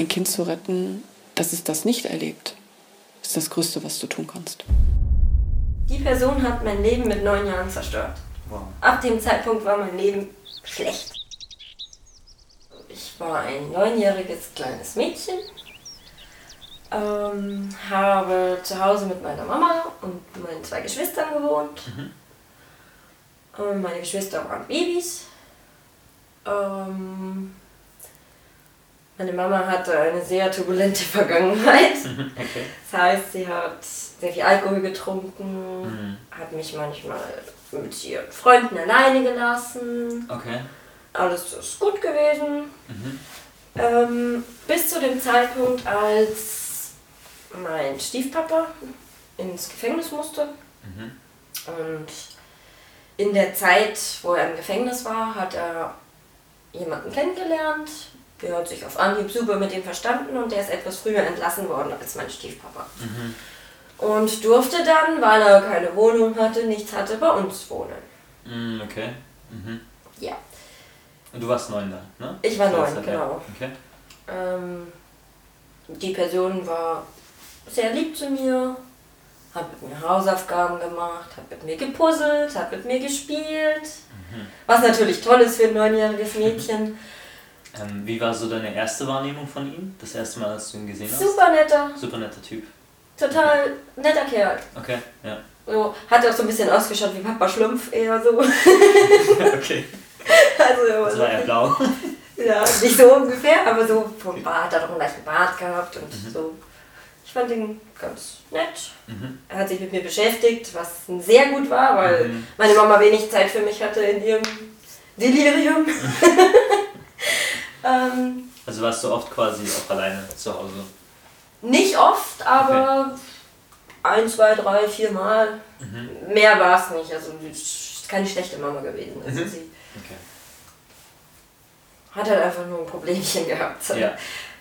ein Kind zu retten, dass es das nicht erlebt, ist das Größte, was du tun kannst. Die Person hat mein Leben mit neun Jahren zerstört. Wow. Ab dem Zeitpunkt war mein Leben schlecht. Ich war ein neunjähriges kleines Mädchen, ähm, habe zu Hause mit meiner Mama und meinen zwei Geschwistern gewohnt. Ähm, meine Geschwister waren Babys. Ähm, meine Mama hatte eine sehr turbulente Vergangenheit. Okay. Das heißt, sie hat sehr viel Alkohol getrunken, Mhm. hat mich manchmal mit ihren Freunden alleine gelassen. Okay. Alles ist gut gewesen. Mhm. Ähm, bis zu dem Zeitpunkt, als mein Stiefpapa ins Gefängnis musste. Mhm. Und in der Zeit, wo er im Gefängnis war, hat er jemanden kennengelernt. Hat sich auf Anhieb super mit ihm verstanden und der ist etwas früher entlassen worden als mein Stiefpapa. Mhm. Und durfte dann, weil er keine Wohnung hatte, nichts hatte, bei uns wohnen. Mhm, okay. Mhm. Ja. Und du warst neun da, ne? Ich war neun, genau. Okay. Ähm, die Person war sehr lieb zu mir, hat mit mir Hausaufgaben gemacht, hat mit mir gepuzzelt, hat mit mir gespielt. Was natürlich toll ist für ein neunjähriges Mädchen. Ähm, wie war so deine erste Wahrnehmung von ihm? Das erste Mal, als du ihn gesehen hast? Super netter, Super netter Typ. total netter Kerl. Okay, ja. So, hat auch so ein bisschen ausgeschaut wie Papa Schlumpf eher so. okay. Also, Das war er blau. Ja, nicht so ungefähr, aber so vom Bart, hat auch einen leichten Bart gehabt und so. Ich fand ihn ganz nett. Mhm. Er hat sich mit mir beschäftigt, was sehr gut war, weil Mhm. meine Mama wenig Zeit für mich hatte in ihrem Delirium. ähm, Also warst du oft quasi auch alleine zu Hause. nicht oft, aber ein, zwei, drei, vier Mal. Mhm. Mehr war es nicht. Also ist keine schlechte Mama gewesen. Also Mhm. sie Okay. hat halt einfach nur ein Problemchen gehabt. Ja.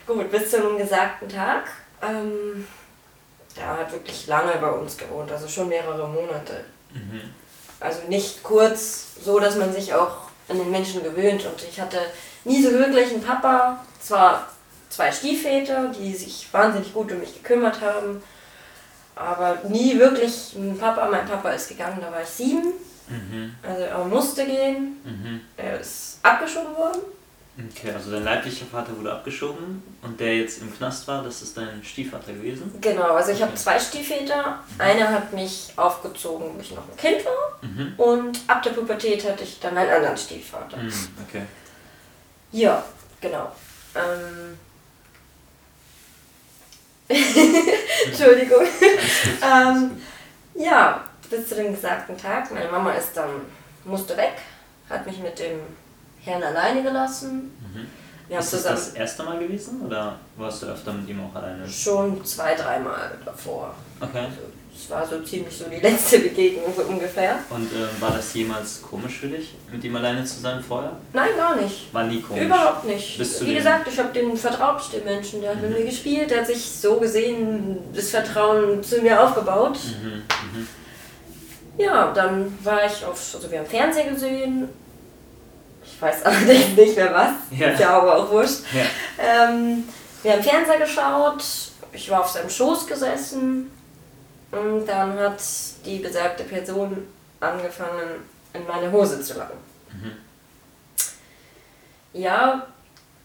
Gut, bis zu einem gesagten Tag. Ähm, der hat wirklich lange bei uns gewohnt, also schon mehrere Monate. Mhm. Also nicht kurz, so dass man sich auch an den Menschen gewöhnt. Und ich hatte nie so wirklich einen Papa. Zwar zwei Stiefväter, die sich wahnsinnig gut um mich gekümmert haben, aber nie wirklich einen Papa. Mein Papa ist gegangen, da war ich sieben. Mhm. Also er musste gehen. Mhm. Er ist abgeschoben worden. Okay, also dein leiblicher Vater wurde abgeschoben und der jetzt im Knast war, das ist dein Stiefvater gewesen? Genau, also ich habe Okay. zwei Stiefväter. Einer hat mich aufgezogen, wo ich noch ein Kind war. Mhm. Und ab der Pubertät hatte ich dann einen anderen Stiefvater. Mhm. Okay. Ja, genau. Ähm. Entschuldigung. ähm, ja, bis zu dem gesagten Tag. Meine Mama ist dann, musste weg, hat mich mit dem Herrn alleine gelassen. Mhm. Ist das das erste Mal gewesen oder warst du öfter mit ihm auch alleine? schon zwei, dreimal davor. Okay. Also, es war so ziemlich so die letzte Begegnung so ungefähr. Und ähm, war das jemals komisch für dich, mit ihm alleine zu sein vorher? Nein, gar nicht. War nie komisch. Überhaupt nicht. Bis zu Wie dem- gesagt, ich habe den vertraut, den Menschen. Der hat mit mir gespielt, der hat sich so gesehen das Vertrauen zu mir aufgebaut. Mhm. Mhm. Ja, dann war ich auf, also wir haben Fernsehen gesehen. Ich weiß allerdings nicht mehr was. Ja. Ist ja aber auch wurscht. Ja. Ähm, wir haben Fernseher geschaut. Ich war auf seinem Schoß gesessen. Und dann hat die besagte Person angefangen, in meine Hose zu langen. Mhm. Ja,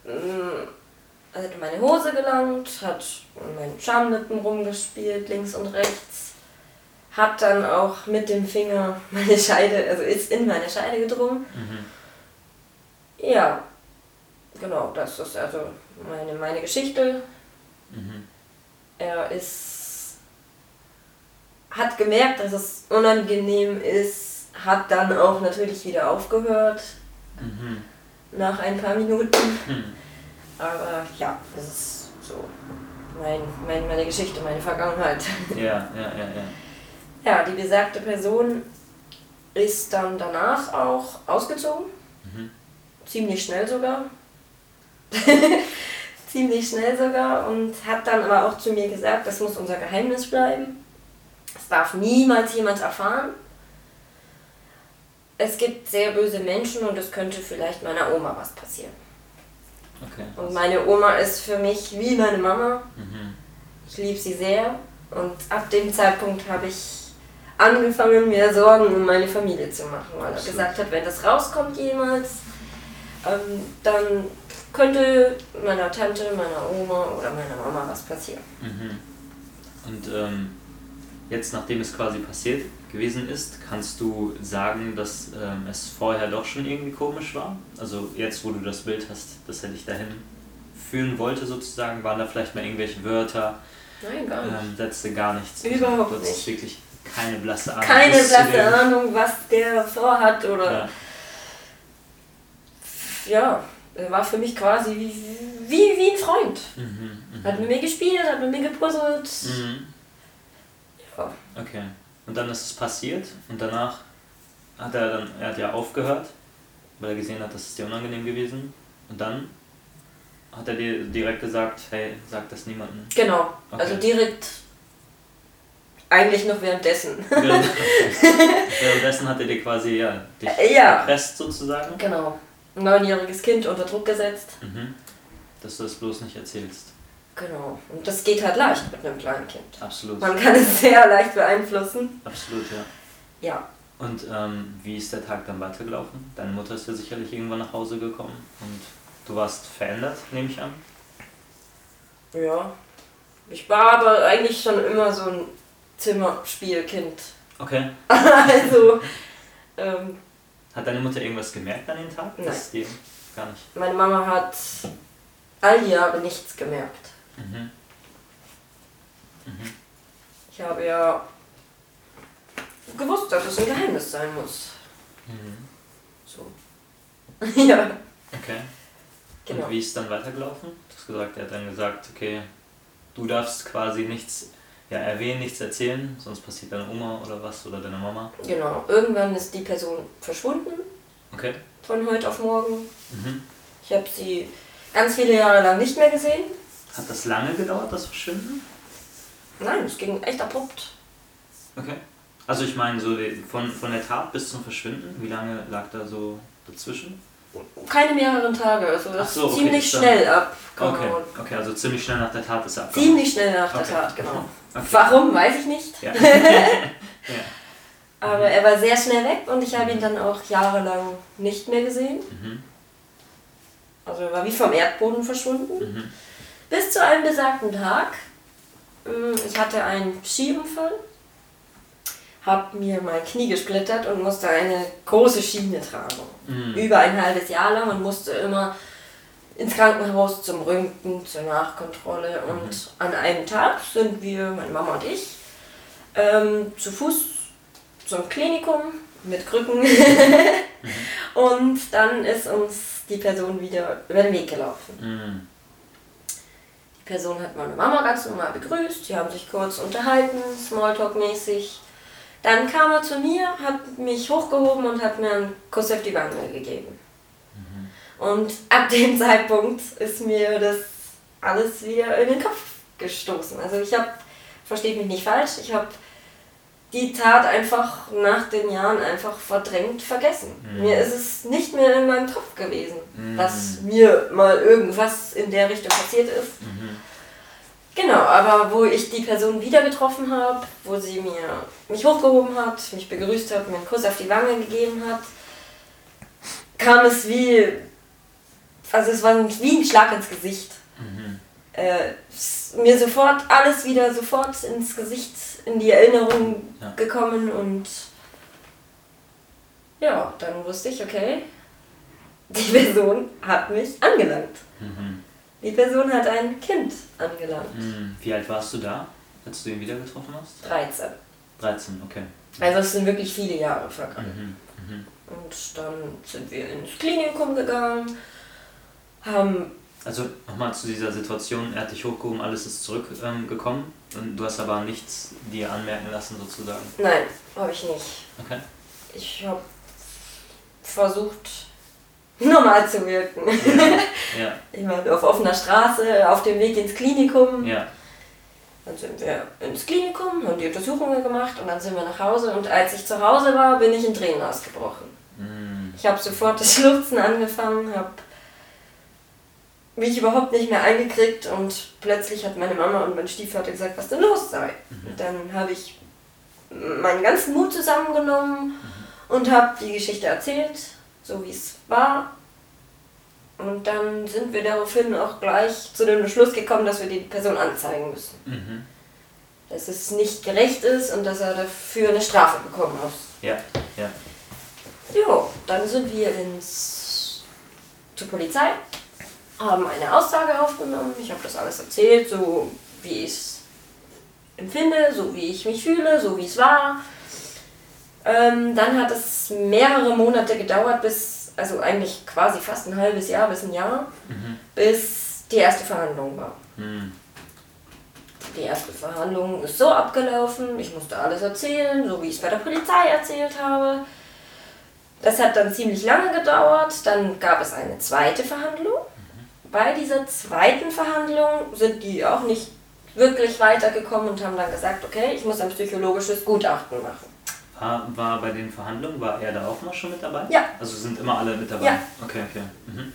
er hat in meine Hose gelangt, hat in meinen Schamlippen rumgespielt, links und rechts. Hat dann auch mit dem Finger meine Scheide, also ist in meine Scheide gedrungen. Mhm. Ja, genau, das ist also meine, meine Geschichte. Mhm. Er ist. hat gemerkt, dass es unangenehm ist, hat dann auch natürlich wieder aufgehört Mhm. nach ein paar Minuten. Mhm. Aber ja, das ist so mein, mein, meine Geschichte, meine Vergangenheit. Ja, ja, ja, ja. Ja, die besagte Person ist dann danach auch ausgezogen. Ziemlich schnell sogar. Ziemlich schnell sogar. Und hat dann aber auch zu mir gesagt, das muss unser Geheimnis bleiben. Es darf niemals jemand erfahren. Es gibt sehr böse Menschen und es könnte vielleicht meiner Oma was passieren. Okay. Und meine Oma ist für mich wie meine Mama. Mhm. Ich liebe sie sehr. Und ab dem Zeitpunkt habe ich angefangen, mir Sorgen um meine Familie zu machen, weil er gesagt hat, wenn das rauskommt jemals, ähm, dann könnte meiner Tante, meiner Oma oder meiner Mama was passieren. Mhm. Und ähm, jetzt, nachdem es quasi passiert gewesen ist, kannst du sagen, dass ähm, es vorher doch schon irgendwie komisch war? Also jetzt, wo du das Bild hast, dass er dich dahin führen wollte sozusagen, waren da vielleicht mal irgendwelche Wörter, Nein, gar nicht. ähm, Sätze, gar nichts? Überhaupt du nicht. wirklich keine blasse Ahnung. Keine blasse Ahnung, was der vorhat oder Ja. Ja, er war für mich quasi wie, wie, wie ein Freund. Mhm, mhm. Hat mit mir gespielt, hat mit mir gepuzzelt. Mhm. Ja. Okay. Und dann ist es passiert und danach hat er dann, er hat ja aufgehört, weil er gesehen hat, das ist dir unangenehm gewesen. Und dann hat er dir direkt gesagt, hey, sag das niemandem. Genau, Okay. also direkt eigentlich noch währenddessen. Während- Währenddessen hat er dir quasi ja, dich ja. erpresst sozusagen, Genau. Ein neunjähriges Kind unter Druck gesetzt. mhm. dass du das bloß nicht erzählst. Genau. Und das geht halt leicht mit einem kleinen Kind. Absolut. Man kann es sehr leicht beeinflussen. Absolut, ja. Ja. Und ähm, wie ist der Tag dann weitergelaufen? Deine Mutter ist ja sicherlich irgendwann nach Hause gekommen und du warst verändert, nehme ich an. Ja. Ich war aber eigentlich schon immer so ein Zimmerspielkind. Okay. also, ähm, Hat deine Mutter irgendwas gemerkt an dem Tag? Nein. Das dir gar nicht. meine Mama hat all die Jahre nichts gemerkt. Mhm. Mhm. Ich habe ja gewusst, dass es ein Geheimnis sein muss. Mhm. So. ja, Okay. genau. Und wie ist es dann weitergelaufen? Du hast gesagt, er hat dann gesagt, okay, du darfst quasi nichts ja, erwähnen, nichts erzählen, sonst passiert deine Oma oder was oder deine Mama. Genau. Irgendwann ist die Person verschwunden, Okay. von heute auf morgen. Mhm. Ich habe sie ganz viele Jahre lang nicht mehr gesehen. Hat das lange gedauert, das Verschwinden? Nein, es ging echt abrupt. Okay. Also ich meine, so von, von der Tat bis zum Verschwinden, wie lange lag da so dazwischen? Keine mehreren Tage, also das so, okay, ziemlich dann- schnell ab. Okay, okay, also ziemlich schnell nach der Tat ist er abgehauen. Ziemlich schnell nach der Okay. Tat, genau. Okay. Warum, weiß ich nicht. Ja. ja. Aber er war sehr schnell weg und ich habe ihn dann auch jahrelang nicht mehr gesehen. Mhm. Also er war wie vom Erdboden verschwunden. Mhm. Bis zu einem besagten Tag. ähm, Ich hatte einen Skiunfall, habe mir mein Knie gesplittert und musste eine große Schiene tragen. Mhm. Über ein halbes Jahr lang und musste immer ins Krankenhaus zum Röntgen, zur Nachkontrolle. Und an einem Tag sind wir, meine Mama und ich, ähm, zu Fuß zum Klinikum mit Krücken. und dann ist uns die Person wieder über den Weg gelaufen. Mhm. Die Person hat meine Mama ganz normal begrüßt, die haben sich kurz unterhalten, Smalltalk-mäßig. Dann kam er zu mir, hat mich hochgehoben und hat mir einen Kuss auf die Wange gegeben. Und ab dem Zeitpunkt ist mir das alles wieder in den Kopf gestoßen. Also ich habe, versteht mich nicht falsch, ich habe die Tat einfach nach den Jahren einfach verdrängt vergessen. Mhm. Mir ist es nicht mehr in meinem Kopf gewesen, Mhm. dass mir mal irgendwas in der Richtung passiert ist. Mhm. Genau, aber wo ich die Person wieder getroffen habe, wo sie mir mich hochgehoben hat, mich begrüßt hat, mir einen Kuss auf die Wange gegeben hat, kam es wie, also es war wie ein Schlag ins Gesicht. Mhm. Äh, mir sofort alles wieder sofort ins Gesicht, in die Erinnerung Ja. gekommen und ja, dann wusste ich, okay, die Person hat mich angelangt. Mhm. Die Person hat ein Kind angelangt. Mhm. Wie alt warst du da, als du ihn wieder getroffen hast? 13. 13, okay. Also es sind wirklich viele Jahre vergangen. Mhm. Mhm. Und dann sind wir ins Klinikum gegangen, haben, Also nochmal zu dieser Situation, er hat dich hochgehoben, alles ist zurückgekommen ähm, und du hast aber nichts dir anmerken lassen sozusagen. nein, habe ich nicht. Okay. Ich habe versucht, normal zu wirken. Ja, Ich war auf offener Straße, auf dem Weg ins Klinikum. ja. Dann sind wir ins Klinikum, haben die Untersuchungen gemacht und dann sind wir nach Hause. Und als ich zu Hause war, bin ich in Tränen ausgebrochen. Mhm. Ich habe sofort das Schluchzen angefangen, habe mich überhaupt nicht mehr eingekriegt und plötzlich hat meine Mama und mein Stiefvater gesagt, was denn los sei. Mhm. Dann habe ich meinen ganzen Mut zusammengenommen mhm. und habe die Geschichte erzählt, so wie es war. Und dann sind wir daraufhin auch gleich zu dem Beschluss gekommen, dass wir die Person anzeigen müssen. Mhm. Dass es nicht gerecht ist und dass er dafür eine Strafe bekommen muss. Ja, ja. Jo, dann sind wir ins zur Polizei haben eine Aussage aufgenommen. Ich habe das alles erzählt, so wie ich es empfinde, so wie ich mich fühle, so wie es war. Ähm, dann hat es mehrere Monate gedauert, bis, also eigentlich quasi fast ein halbes Jahr bis ein Jahr, mhm. bis die erste Verhandlung war. Mhm. Die erste Verhandlung ist so abgelaufen, ich musste alles erzählen, so wie ich es bei der Polizei erzählt habe. Das hat dann ziemlich lange gedauert. Dann gab es eine zweite Verhandlung bei dieser zweiten Verhandlung sind die auch nicht wirklich weitergekommen und haben dann gesagt, okay, ich muss ein psychologisches Gutachten machen. War, war bei den Verhandlungen, war er da auch mal schon mit dabei? Ja. Also sind immer alle mit dabei? Ja. Okay, okay. Mhm.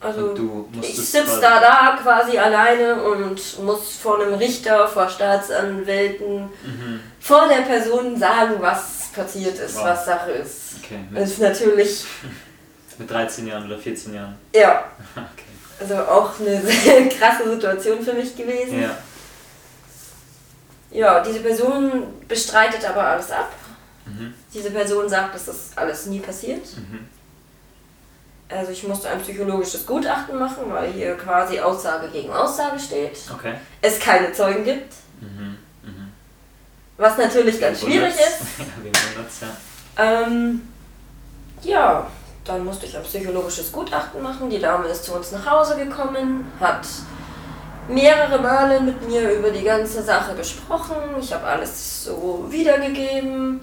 Also ich sitze da da quasi alleine und muss vor einem Richter, vor Staatsanwälten, mhm. vor der Person sagen, was passiert ist, wow. was Sache ist. Okay, das ist natürlich... Mit 13 Jahren oder 14 Jahren? Ja. okay. Also auch eine sehr krasse Situation für mich gewesen. Ja. Ja, diese Person bestreitet aber alles ab. Mhm. Diese Person sagt, dass das alles nie passiert. Mhm. Also ich musste ein psychologisches Gutachten machen, weil hier quasi Aussage gegen Aussage steht. Okay. Es keine Zeugen gibt. Mhm. mhm. Was natürlich ganz schwierig ist. ja, ähm, ja, dann musste ich ein psychologisches Gutachten machen. Die Dame ist zu uns nach Hause gekommen, hat mehrere Male mit mir über die ganze Sache gesprochen. Ich habe alles so wiedergegeben.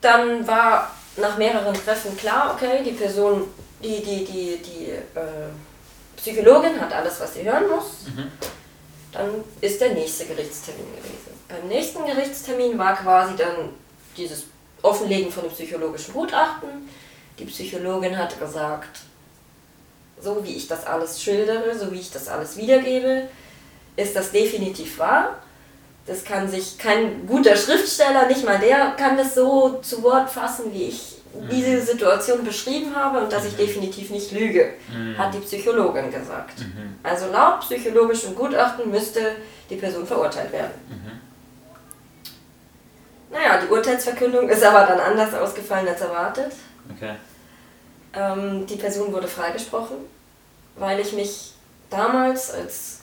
Dann war nach mehreren Treffen klar, okay, die Person, die, die, die, die äh, Psychologin hat alles, was sie hören muss. Mhm. Dann ist der nächste Gerichtstermin gewesen. Beim nächsten Gerichtstermin war quasi dann dieses Offenlegen von dem psychologischen Gutachten. Die Psychologin hat gesagt, so wie ich das alles schildere, so wie ich das alles wiedergebe, ist das definitiv wahr. Das kann sich kein guter Schriftsteller, nicht mal der, kann das so zu Wort fassen, wie ich diese mhm. Situation beschrieben habe und dass ich mhm. definitiv nicht lüge, mhm. hat die Psychologin gesagt. Also laut psychologischem Gutachten müsste die Person verurteilt werden. Naja, die Urteilsverkündung ist aber dann anders ausgefallen als erwartet. Okay. Ähm, die Person wurde freigesprochen, weil ich mich damals als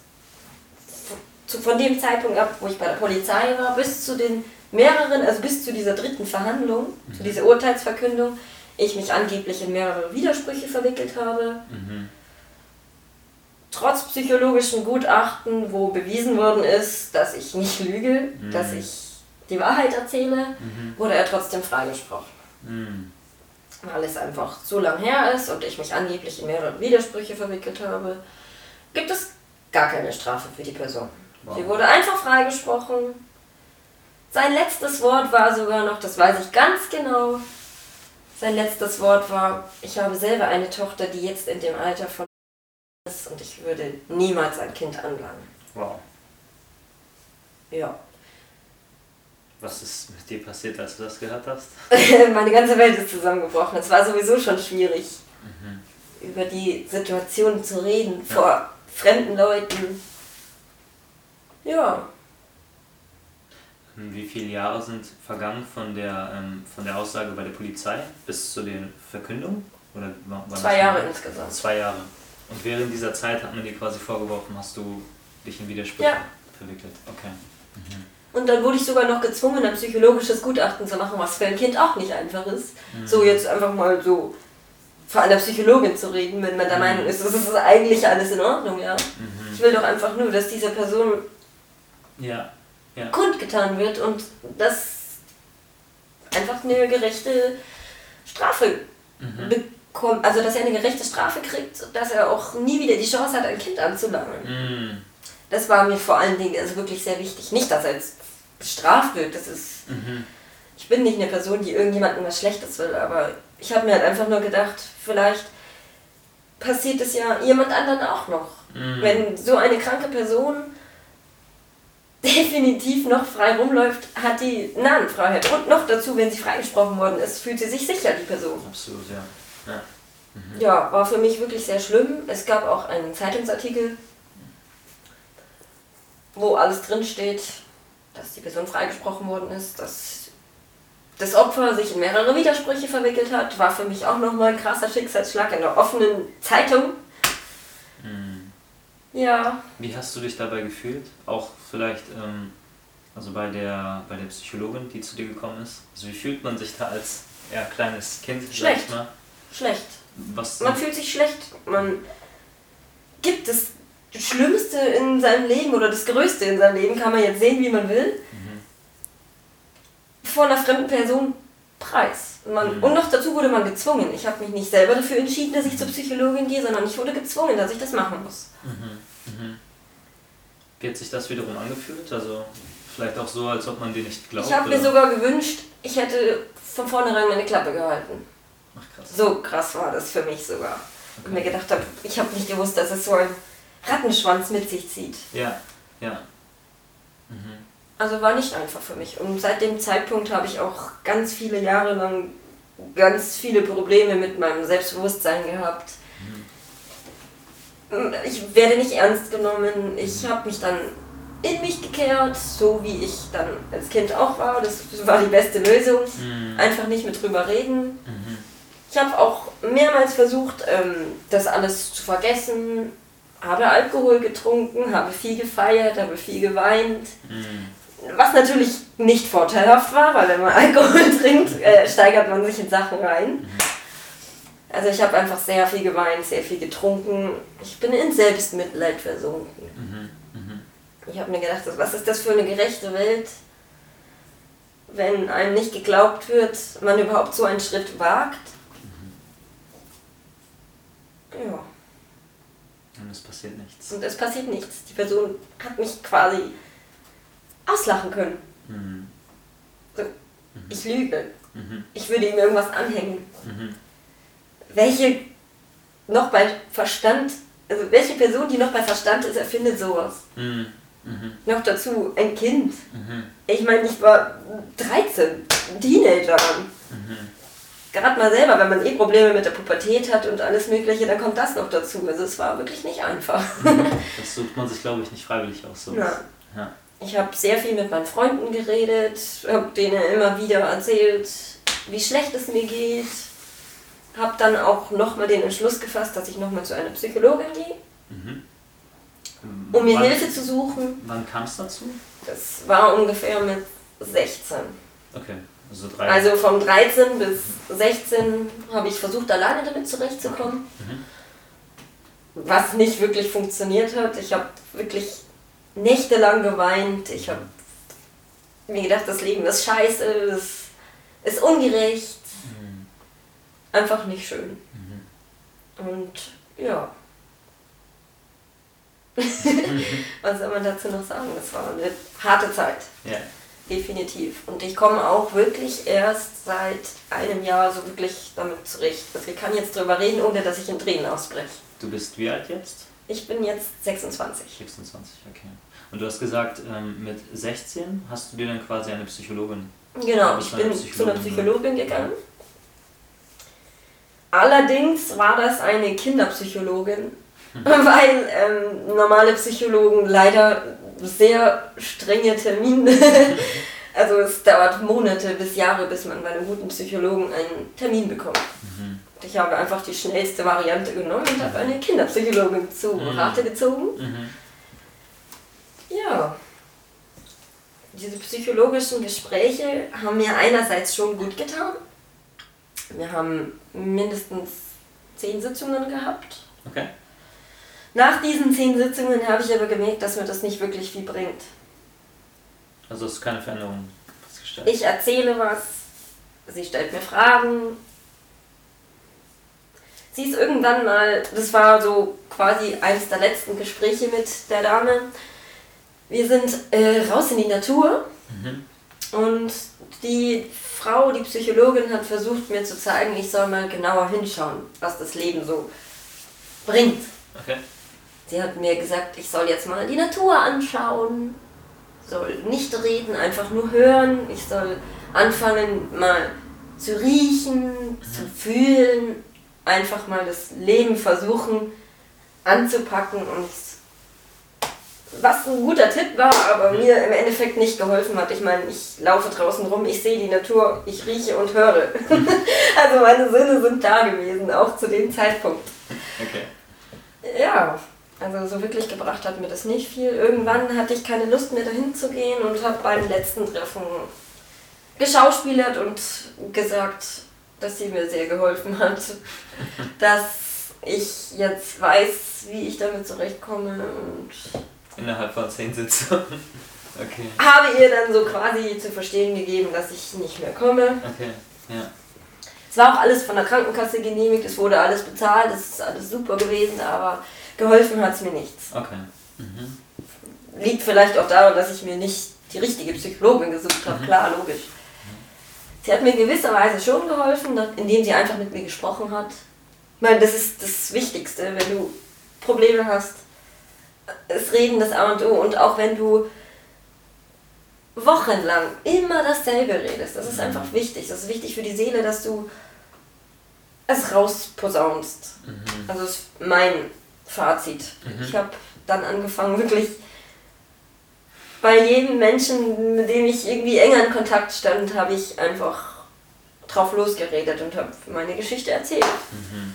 zu, von dem Zeitpunkt ab, wo ich bei der Polizei war, bis zu den mehreren, also bis zu dieser dritten Verhandlung, mhm. zu dieser Urteilsverkündung, ich mich angeblich in mehrere Widersprüche verwickelt habe. Mhm. Trotz psychologischem Gutachten, wo bewiesen worden ist, dass ich nicht lüge, mhm. dass ich die Wahrheit erzähle, mhm. wurde er trotzdem freigesprochen. Mhm. Weil es einfach so lang her ist und ich mich angeblich in mehrere Widersprüche verwickelt habe, gibt es gar keine Strafe für die Person. Wow. Sie wurde einfach freigesprochen. Sein letztes Wort war sogar noch, das weiß ich ganz genau, sein letztes Wort war, ich habe selber eine Tochter, die jetzt in dem Alter von ist und ich würde niemals ein Kind anlangen. Wow. Ja. Was ist mit dir passiert, als du das gehört hast? Meine ganze Welt ist zusammengebrochen. Es war sowieso schon schwierig, mhm. über die Situation zu reden ja. vor fremden Leuten. Ja. Wie viele Jahre sind vergangen von der, ähm, von der Aussage bei der Polizei bis zu der Verkündung? Oder Zwei Jahre mal? insgesamt. Zwei Jahre. Und während dieser Zeit hat man dir quasi vorgeworfen, hast du dich in Widersprüche ja. verwickelt. Okay. Mhm. Und dann wurde ich sogar noch gezwungen, ein psychologisches Gutachten zu machen, was für ein Kind auch nicht einfach ist. Mhm. So jetzt einfach mal so vor einer Psychologin zu reden, wenn man der mhm. Meinung ist, das ist eigentlich alles in Ordnung, ja. Mhm. Ich will doch einfach nur, dass dieser Person ja. Ja. kundgetan wird und dass einfach eine gerechte Strafe mhm. bekommt, also dass er eine gerechte Strafe kriegt, dass er auch nie wieder die Chance hat, ein Kind anzulangen. Mhm. Das war mir vor allen Dingen also wirklich sehr wichtig. Nicht, dass er jetzt bestraft wird. Das ist. Mhm. Ich bin nicht eine Person, die irgendjemandem was Schlechtes will, aber ich habe mir halt einfach nur gedacht, vielleicht passiert es ja jemand anderen auch noch. Mhm. Wenn so eine kranke Person definitiv noch frei rumläuft, hat die Nahenfreiheit. Und noch dazu, wenn sie freigesprochen worden ist, fühlt sie sich sicher, die Person. Absolut, ja. ja. Ja, war für mich wirklich sehr schlimm. Es gab auch einen Zeitungsartikel, wo alles drin steht, dass die Person freigesprochen worden ist, dass das Opfer sich in mehrere Widersprüche verwickelt hat, war für mich auch nochmal ein krasser Schicksalsschlag in der offenen Zeitung. Ja, Wie hast du dich dabei gefühlt? Auch vielleicht, ähm, also bei der, bei der Psychologin, die zu dir gekommen ist. Also wie fühlt man sich da als ja, kleines Kind, sag Schlecht. ich mal? schlecht. Was, Man fühlt sich schlecht. Man gibt das Schlimmste in seinem Leben oder das Größte in seinem Leben, kann man jetzt sehen, wie man will, Mhm. vor einer fremden Person preis. Man, Mhm. Und noch dazu wurde man gezwungen. Ich habe mich nicht selber dafür entschieden, dass ich zur Psychologin gehe, sondern ich wurde gezwungen, dass ich das machen muss. Mhm. Mhm. Wie hat sich das wiederum angefühlt? Also vielleicht auch so, als ob man dir nicht glaubt? ich habe mir sogar gewünscht, ich hätte von vornherein meine Klappe gehalten. Ach krass. So krass war das für mich sogar. Und mir gedacht habe, ich habe nicht gewusst, dass es so ein Rattenschwanz mit sich zieht. Ja, ja. Mhm. Also war nicht einfach für mich. Und seit dem Zeitpunkt habe ich auch ganz viele Jahre lang ganz viele Probleme mit meinem Selbstbewusstsein gehabt. Ich werde nicht ernst genommen. Ich habe mich dann in mich gekehrt, so wie ich dann als Kind auch war. Das war die beste Lösung. Mhm. Einfach nicht mit drüber reden. Mhm. Ich habe auch mehrmals versucht, ähm, das alles zu vergessen. Habe Alkohol getrunken, habe viel gefeiert, habe viel geweint. Mhm. Was natürlich nicht vorteilhaft war, weil wenn man Alkohol trinkt, äh, steigert man sich in Sachen rein. Also ich habe einfach sehr viel geweint, sehr viel getrunken. Ich bin in Selbstmitleid versunken. Mhm. Mhm. Ich habe mir gedacht, was ist das für eine gerechte Welt, wenn einem nicht geglaubt wird, man überhaupt so einen Schritt wagt. Ja, Und es passiert nichts. und es passiert nichts. Die Person hat mich quasi auslachen können. Mhm. So, ich lüge. Mhm. Ich würde ihm irgendwas anhängen. Mhm. Welche noch bei Verstand, also welche Person, die noch bei Verstand ist, erfindet sowas? Mhm. Mhm. Noch dazu ein Kind. Mhm. Ich meine, ich war 13, Teenager. Mhm. Gerade mal selber, wenn man eh Probleme mit der Pubertät hat und alles Mögliche, dann kommt das noch dazu. Also es war wirklich nicht einfach. Das sucht man sich, glaube ich, nicht freiwillig aus. So. Ja. Ja. Ich habe sehr viel mit meinen Freunden geredet, habe denen immer wieder erzählt, wie schlecht es mir geht. Habe dann auch nochmal den Entschluss gefasst, dass ich nochmal zu einer Psychologin gehe, Mhm. um mir wann, Hilfe zu suchen. Wann kam es dazu? Das war ungefähr mit 16. Okay, also drei. Also von 13 bis 16 habe ich versucht, alleine damit zurechtzukommen. Mhm. Was nicht wirklich funktioniert hat. Ich habe wirklich nächtelang geweint. Ich habe mir gedacht, das Leben ist scheiße, es ist ungerecht. Mhm. Einfach nicht schön. Mhm. Und ja. Was soll man dazu noch sagen? Das war eine harte Zeit. Ja. Definitiv. Und ich komme auch wirklich erst seit einem Jahr so wirklich damit zurecht. Also ich kann jetzt drüber reden, ohne dass ich in Tränen ausbreche. Du bist wie alt jetzt? Ich bin jetzt 26. 26, okay. Und du hast gesagt, ähm, mit 16 hast du dir dann quasi eine Psychologin. Genau, ich bin zu einer Psychologin, Psychologin gegangen. Allerdings war das eine Kinderpsychologin, weil ähm, normale Psychologen leider sehr strenge Termine. also es dauert Monate bis Jahre, bis man bei einem guten Psychologen einen Termin bekommt. Mhm. Ich habe einfach die schnellste Variante genommen und habe eine Kinderpsychologin zu Mhm. Rate gezogen. Mhm. Ja. Diese psychologischen Gespräche haben mir einerseits schon gut getan. Wir haben mindestens zehn Sitzungen gehabt. Okay. Nach diesen zehn Sitzungen habe ich aber gemerkt, dass mir das nicht wirklich viel bringt. Also hast du keine Veränderung festgestellt? Ich erzähle was, sie stellt mir Fragen. Sie ist irgendwann mal, das war so quasi eines der letzten Gespräche mit der Dame. Wir sind äh, raus in die Natur Mhm. und die Frau, die Psychologin, hat versucht mir zu zeigen, ich soll mal genauer hinschauen, was das Leben so bringt. Okay. Sie hat mir gesagt, ich soll jetzt mal die Natur anschauen, soll nicht reden, einfach nur hören. Ich soll anfangen mal zu riechen, zu fühlen, einfach mal das Leben versuchen anzupacken und was ein guter Tipp war, aber mir im Endeffekt nicht geholfen hat. Ich meine, ich laufe draußen rum, ich sehe die Natur, ich rieche und höre. also meine Sinne sind da gewesen, auch zu dem Zeitpunkt. Okay. Ja, also so wirklich gebracht hat mir das nicht viel. Irgendwann hatte ich keine Lust mehr dahin zu gehen und habe beim letzten Treffen geschauspielert und gesagt, dass sie mir sehr geholfen hat. dass ich jetzt weiß, wie ich damit zurechtkomme und Innerhalb von zehn Sitzungen. Okay. habe ihr dann so quasi zu verstehen gegeben, dass ich nicht mehr komme. Okay. Ja. Es war auch alles von der Krankenkasse genehmigt, es wurde alles bezahlt, es ist alles super gewesen, aber geholfen hat es mir nichts. Okay. Mhm. Liegt vielleicht auch daran, dass ich mir nicht die richtige Psychologin gesucht habe, Mhm. klar, logisch. Sie hat mir in gewisser Weise schon geholfen, indem sie einfach mit mir gesprochen hat. Ich meine, das ist das Wichtigste, wenn du Probleme hast. Das Reden, das A und O. Und auch wenn du wochenlang immer dasselbe redest, das ist einfach wichtig. Das ist wichtig für die Seele, dass du es rausposaunst. Mhm. Also ist mein Fazit. Mhm. Ich habe dann angefangen, wirklich bei jedem Menschen, mit dem ich irgendwie enger in Kontakt stand, habe ich einfach drauf losgeredet und habe meine Geschichte erzählt. Mhm.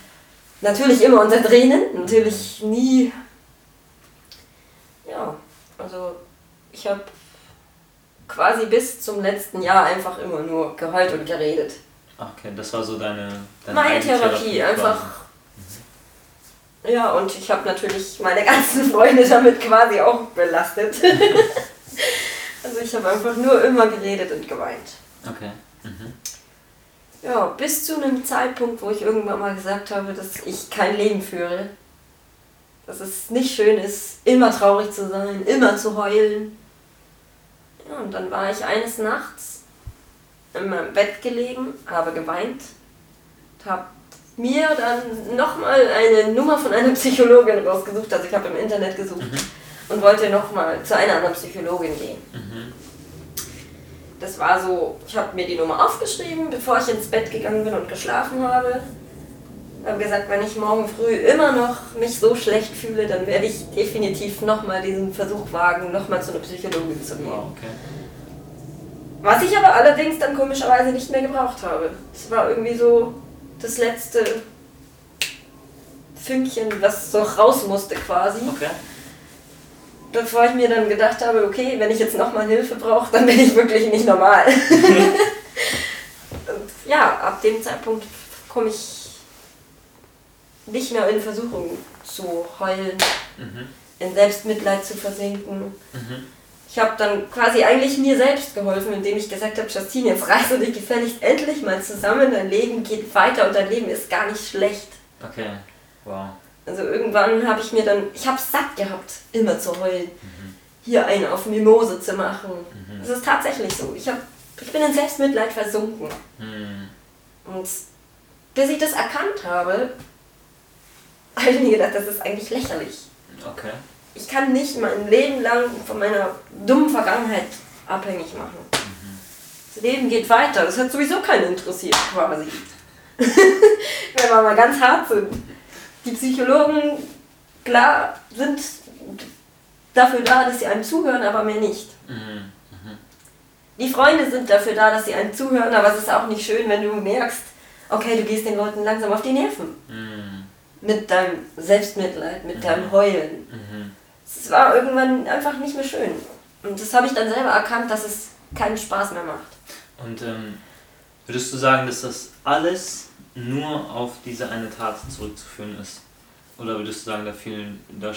Natürlich immer unter Tränen, natürlich nie. Ja, also ich habe quasi bis zum letzten Jahr einfach immer nur geheult und geredet. Okay, das war so deine, deine Meine Eigentherapie Therapie, einfach. quasi. Ja, und ich habe natürlich meine ganzen Freunde damit quasi auch belastet. also ich habe einfach nur immer geredet und geweint. Okay. Mhm. Ja, bis zu einem Zeitpunkt, wo ich irgendwann mal gesagt habe, dass ich kein Leben führe. Dass es nicht schön ist, immer traurig zu sein, immer zu heulen. Ja, und dann war ich eines Nachts in meinem Bett gelegen, habe geweint, habe mir dann nochmal eine Nummer von einer Psychologin rausgesucht, also ich habe im Internet gesucht und wollte nochmal zu einer anderen Psychologin gehen. Mhm. Das war so, ich habe mir die Nummer aufgeschrieben, bevor ich ins Bett gegangen bin und geschlafen habe. Habe gesagt, wenn ich morgen früh immer noch mich so schlecht fühle, dann werde ich definitiv nochmal diesen Versuch wagen, nochmal zu einer Psychologin zu gehen. Okay. Was ich aber allerdings dann komischerweise nicht mehr gebraucht habe. Es war irgendwie so das letzte Fünkchen, was so raus musste quasi. Okay. Bevor ich mir dann gedacht habe, okay, wenn ich jetzt nochmal Hilfe brauche, dann bin ich wirklich nicht normal. Und ja, ab dem Zeitpunkt komme ich nicht mehr in Versuchung zu heulen, Mhm. in Selbstmitleid zu versinken. Mhm. Ich habe dann quasi eigentlich mir selbst geholfen, indem ich gesagt habe, Justine, jetzt reiß du dich gefälligst endlich mal zusammen, dein Leben geht weiter und dein Leben ist gar nicht schlecht. Okay. Wow. Also irgendwann habe ich mir dann, ich habe satt gehabt, immer zu heulen, hier eine auf Mimose zu machen. Das ist tatsächlich so. Ich, hab, ich bin in Selbstmitleid versunken. Mhm. Und bis ich das erkannt habe, habe ich mir gedacht, das ist eigentlich lächerlich. Okay. Ich kann nicht mein Leben lang von meiner dummen Vergangenheit abhängig machen. Das Leben geht weiter. Das hat sowieso keinen interessiert, quasi. Wenn wir mal ganz hart sind. Die Psychologen, klar, sind dafür da, dass sie einem zuhören, aber mehr nicht. Mhm. Die Freunde sind dafür da, dass sie einem zuhören, aber es ist auch nicht schön, wenn du merkst, okay, du gehst den Leuten langsam auf die Nerven. Mhm. Mit deinem Selbstmitleid, mit deinem Heulen. Mhm. Es war irgendwann einfach nicht mehr schön. Und das habe ich dann selber erkannt, dass es keinen Spaß mehr macht. Und ähm, würdest du sagen, dass das alles nur auf diese eine Tat zurückzuführen ist? Oder würdest du sagen, da, vielen, da,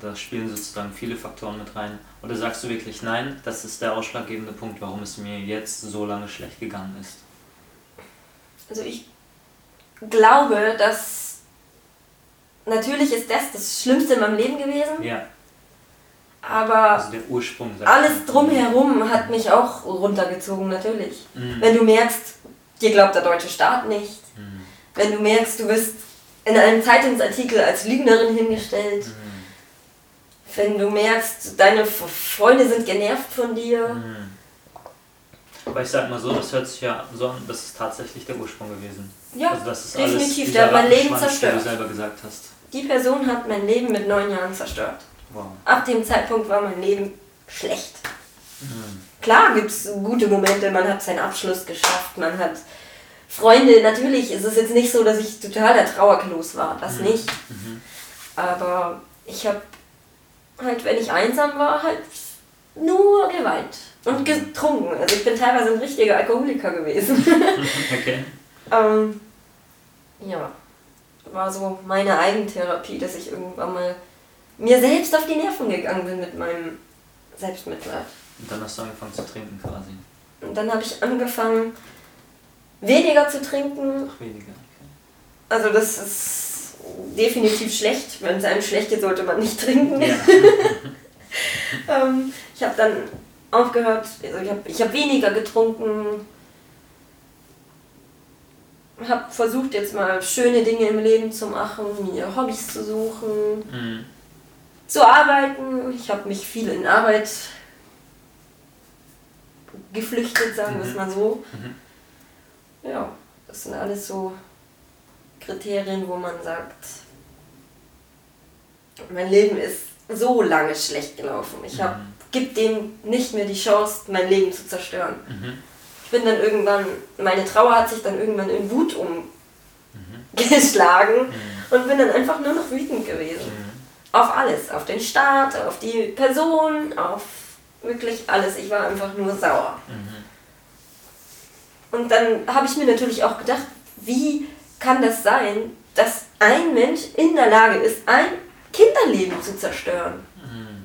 da spielen sozusagen viele Faktoren mit rein? Oder sagst du wirklich, nein, das ist der ausschlaggebende Punkt, warum es mir jetzt so lange schlecht gegangen ist? Also ich glaube, dass natürlich ist das das Schlimmste in meinem Leben gewesen, Ja, aber also der Ursprung. alles drumherum hat mich auch runtergezogen, natürlich. Mhm. Wenn du merkst, dir glaubt der deutsche Staat nicht, Mhm. wenn du merkst, du wirst in einem Zeitungsartikel als Lügnerin hingestellt. Mhm. Wenn du merkst, deine Freunde sind genervt von dir. Mhm. Aber ich sag mal so, das hört sich ja so an, das ist tatsächlich der Ursprung gewesen. Ja, also das ist definitiv, der hat mein Leben zerstört. Du selber gesagt hast. Die Person hat mein Leben mit neun Jahren zerstört. Wow. Ab dem Zeitpunkt war mein Leben schlecht. Mhm. Klar gibt es gute Momente, man hat seinen Abschluss geschafft, man hat Freunde. Natürlich ist es jetzt nicht so, dass ich total der Trauerklos war, das Mhm. nicht. Mhm. Aber ich habe halt, wenn ich einsam war, halt nur geweint und getrunken. Also ich bin teilweise ein richtiger Alkoholiker gewesen. Okay. Ähm, ja, war so meine Eigentherapie, dass ich irgendwann mal mir selbst auf die Nerven gegangen bin mit meinem Selbstmitleid. Und dann hast du angefangen zu trinken quasi. Und dann habe ich angefangen, weniger zu trinken. Ach, weniger. Also das ist definitiv schlecht. Wenn es einem schlecht geht, sollte man nicht trinken. Ja. ähm, ich habe dann aufgehört, also ich habe ich hab weniger getrunken. Habe versucht jetzt mal schöne Dinge im Leben zu machen, mir Hobbys zu suchen, Mhm. zu arbeiten. Ich habe mich viel in Arbeit geflüchtet, sagen wir es Mhm. mal so. Mhm. Ja, das sind alles so Kriterien, wo man sagt, mein Leben ist so lange schlecht gelaufen. Ich hab, Mhm. gib dem nicht mehr die Chance, mein Leben zu zerstören. Ich bin dann irgendwann, meine Trauer hat sich dann irgendwann in Wut umgeschlagen Mhm. und bin dann einfach nur noch wütend gewesen. Mhm. Auf alles, auf den Staat, auf die Person, auf wirklich alles. Ich war einfach nur sauer. Mhm. Und dann habe ich mir natürlich auch gedacht, wie kann das sein, dass ein Mensch in der Lage ist, ein Kinderleben zu zerstören? Mhm.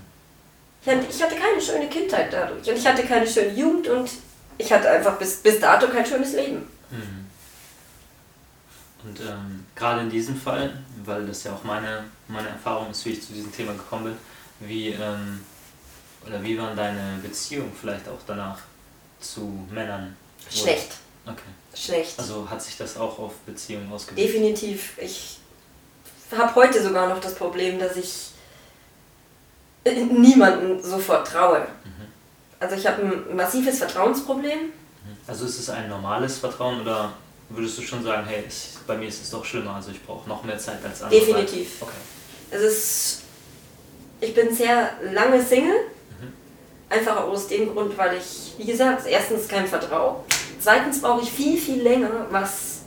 Ich hatte keine schöne Kindheit dadurch und ich hatte keine schöne Jugend und ich hatte einfach bis, bis dato kein schönes Leben. Mhm. Und ähm, gerade in diesem Fall, weil das ja auch meine, meine Erfahrung ist, wie ich zu diesem Thema gekommen bin, wie, ähm, oder wie waren deine Beziehungen vielleicht auch danach zu Männern? Schlecht, Okay. schlecht. Also hat sich das auch auf Beziehungen ausgewirkt? Definitiv. Ich habe heute sogar noch das Problem, dass ich niemanden sofort traue. Also ich habe ein massives Vertrauensproblem. Also ist es ein normales Vertrauen oder würdest du schon sagen, hey, es, bei mir ist es doch schlimmer, also ich brauche noch mehr Zeit als andere? Definitiv. Okay. Es ist, ich bin sehr lange Single. Mhm. Einfach aus dem Grund, weil ich, wie gesagt, erstens kein Vertrauen. Zweitens brauche ich viel, viel länger, was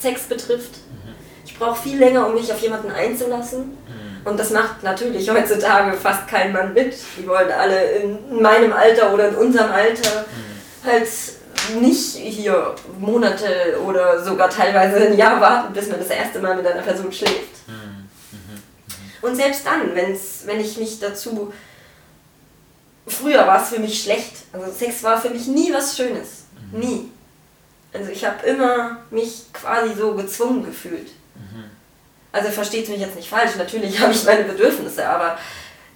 Sex betrifft. Mhm. Ich brauche viel länger, um mich auf jemanden einzulassen. Mhm. Und das macht natürlich heutzutage fast kein Mann mit. Die wollen alle in meinem Alter oder in unserem Alter Mhm. halt nicht hier Monate oder sogar teilweise ein Jahr warten, bis man das erste Mal mit einer Person schläft. Mhm. Mhm. Und selbst dann, wenn's, wenn ich mich dazu. Früher war es für mich schlecht. Also Sex war für mich nie was Schönes. Nie. Also ich habe immer mich quasi so gezwungen gefühlt. Mhm. Also versteht mich jetzt nicht falsch, natürlich habe ich meine Bedürfnisse, aber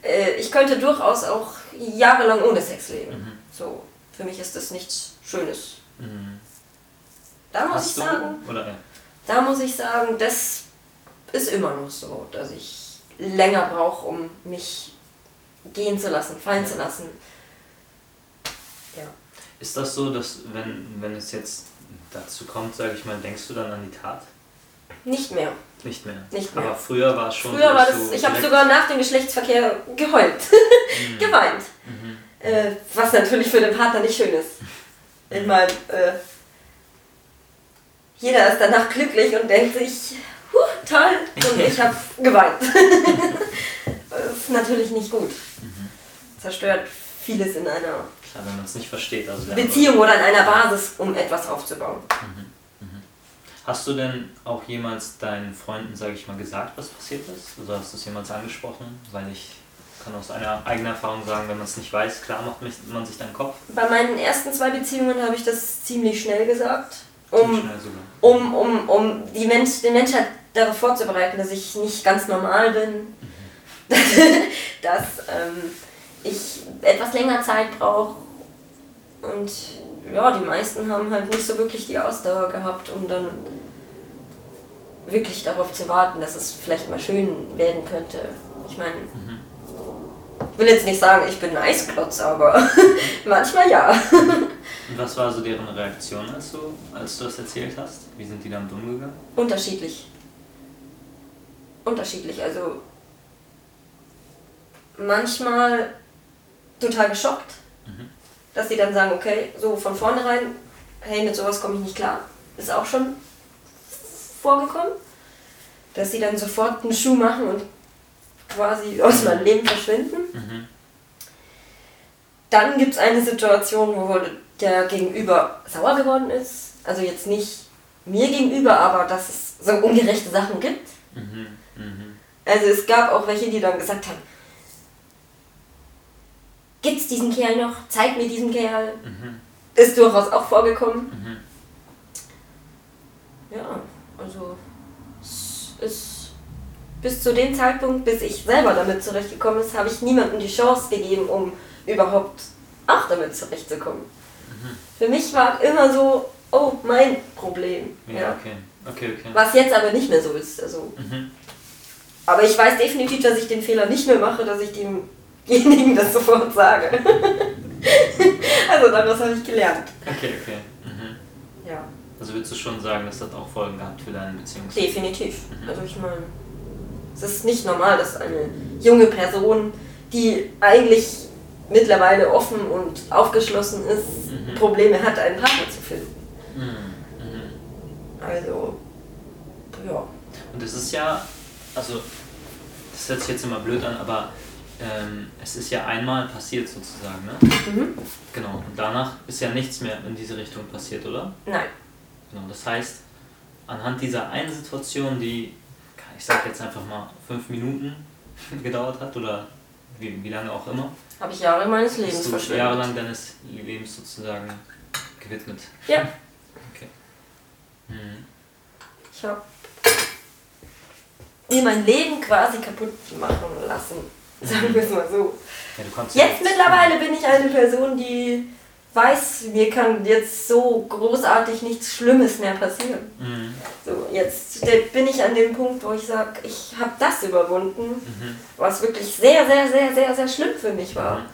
äh, ich könnte durchaus auch jahrelang ohne Sex leben. Mhm. So, für mich ist das nichts Schönes. Mhm. Da muss Hast ich du? sagen, Oder ja. da muss ich sagen, das ist immer noch so, dass ich länger brauche, um mich gehen zu lassen, fallen zu lassen. Ja. Ist das so, dass wenn, wenn es jetzt dazu kommt, sage ich mal, denkst du dann an die Tat? Nicht mehr. Nicht mehr. Nicht mehr. Aber früher war es schon Früher war das, ich habe sogar nach dem Geschlechtsverkehr geheult, Mhm. geweint. Mhm. Äh, was natürlich für den Partner nicht schön ist. Ich meine, äh, jeder ist danach glücklich und denkt sich, huh, toll, und ich habe geweint. das ist natürlich nicht gut. Mhm. Zerstört vieles in einer Klar, wenn man es nicht versteht. Also Beziehung oder in einer Basis, um etwas aufzubauen. Hast du denn auch jemals deinen Freunden, sage ich mal, gesagt, was passiert ist? Oder hast du es jemals angesprochen? Weil ich kann aus einer eigenen Erfahrung sagen, wenn man es nicht weiß, klar macht man sich dann Kopf. Bei meinen ersten zwei Beziehungen habe ich das ziemlich schnell gesagt, Ziemlich um, schnell sogar. um, um, um die Mensch, den Mensch halt darauf vorzubereiten, dass ich nicht ganz normal bin, dass ähm, ich etwas länger Zeit brauche. Und ja, die meisten haben halt nicht so wirklich die Ausdauer gehabt, um dann wirklich darauf zu warten, dass es vielleicht mal schön werden könnte. Ich meine, Mhm. ich will jetzt nicht sagen, ich bin ein Eisklotz, aber manchmal ja. Und was war so deren Reaktion, als du, als du das erzählt hast? Wie sind die damit umgegangen? Unterschiedlich. Unterschiedlich. Also manchmal total geschockt, Mhm. Dass sie dann sagen, okay, so von vornherein, hey, mit sowas komme ich nicht klar. Ist auch schon vorgekommen, dass sie dann sofort einen Schuh machen und quasi aus meinem Leben verschwinden. Mhm. Dann gibt es eine Situation, wo der Gegenüber sauer geworden ist. Also jetzt nicht mir gegenüber, aber dass es so ungerechte Sachen gibt. Mhm. Mhm. Also es gab auch welche, die dann gesagt haben, gibt's diesen Kerl noch? Zeig mir diesen Kerl. Mhm. Ist durchaus auch vorgekommen. Mhm. Ja, also es ist bis zu dem Zeitpunkt, bis ich selber damit zurechtgekommen ist, habe ich niemandem die Chance gegeben, um überhaupt auch damit zurechtzukommen. Für mich war immer so, oh, mein Problem. Ja, okay. Okay, okay. Was jetzt aber nicht mehr so ist. Also, Mhm. aber ich weiß definitiv, dass ich den Fehler nicht mehr mache, dass ich demjenigen das sofort sage. also daraus habe ich gelernt. Okay, okay. Mhm. Ja, Also würdest du schon sagen, das hat auch Folgen gehabt für deine Beziehung? definitiv. Also ich meine, es ist nicht normal, dass eine junge Person, die eigentlich mittlerweile offen und aufgeschlossen ist, Mhm. Probleme hat, einen Partner zu finden. Mhm. Mhm. Also, ja. Und es ist ja, also, das hört sich jetzt immer blöd an, aber ähm, es ist ja einmal passiert sozusagen, ne? Mhm. Genau. Und danach ist ja nichts mehr in diese Richtung passiert, oder? Nein. Genau. Das heißt, anhand dieser einen Situation, die, ich sag jetzt einfach mal, fünf Minuten gedauert hat oder wie, wie lange auch immer, Habe ich Jahre meines Lebens hast du verschwendet. jahrelang deines Lebens sozusagen gewidmet. Ja. Okay. Mhm. Ich habe mir mein Leben quasi kaputt machen lassen. Sagen wir es mal so. Ja, Jetzt mittlerweile bin ich eine Person, die weiß, mir kann jetzt so großartig nichts Schlimmes mehr passieren. Mhm. So, jetzt bin ich an dem Punkt, wo ich sage, ich habe das überwunden, Mhm. was wirklich sehr, sehr, sehr, sehr, sehr schlimm für mich war. Mhm.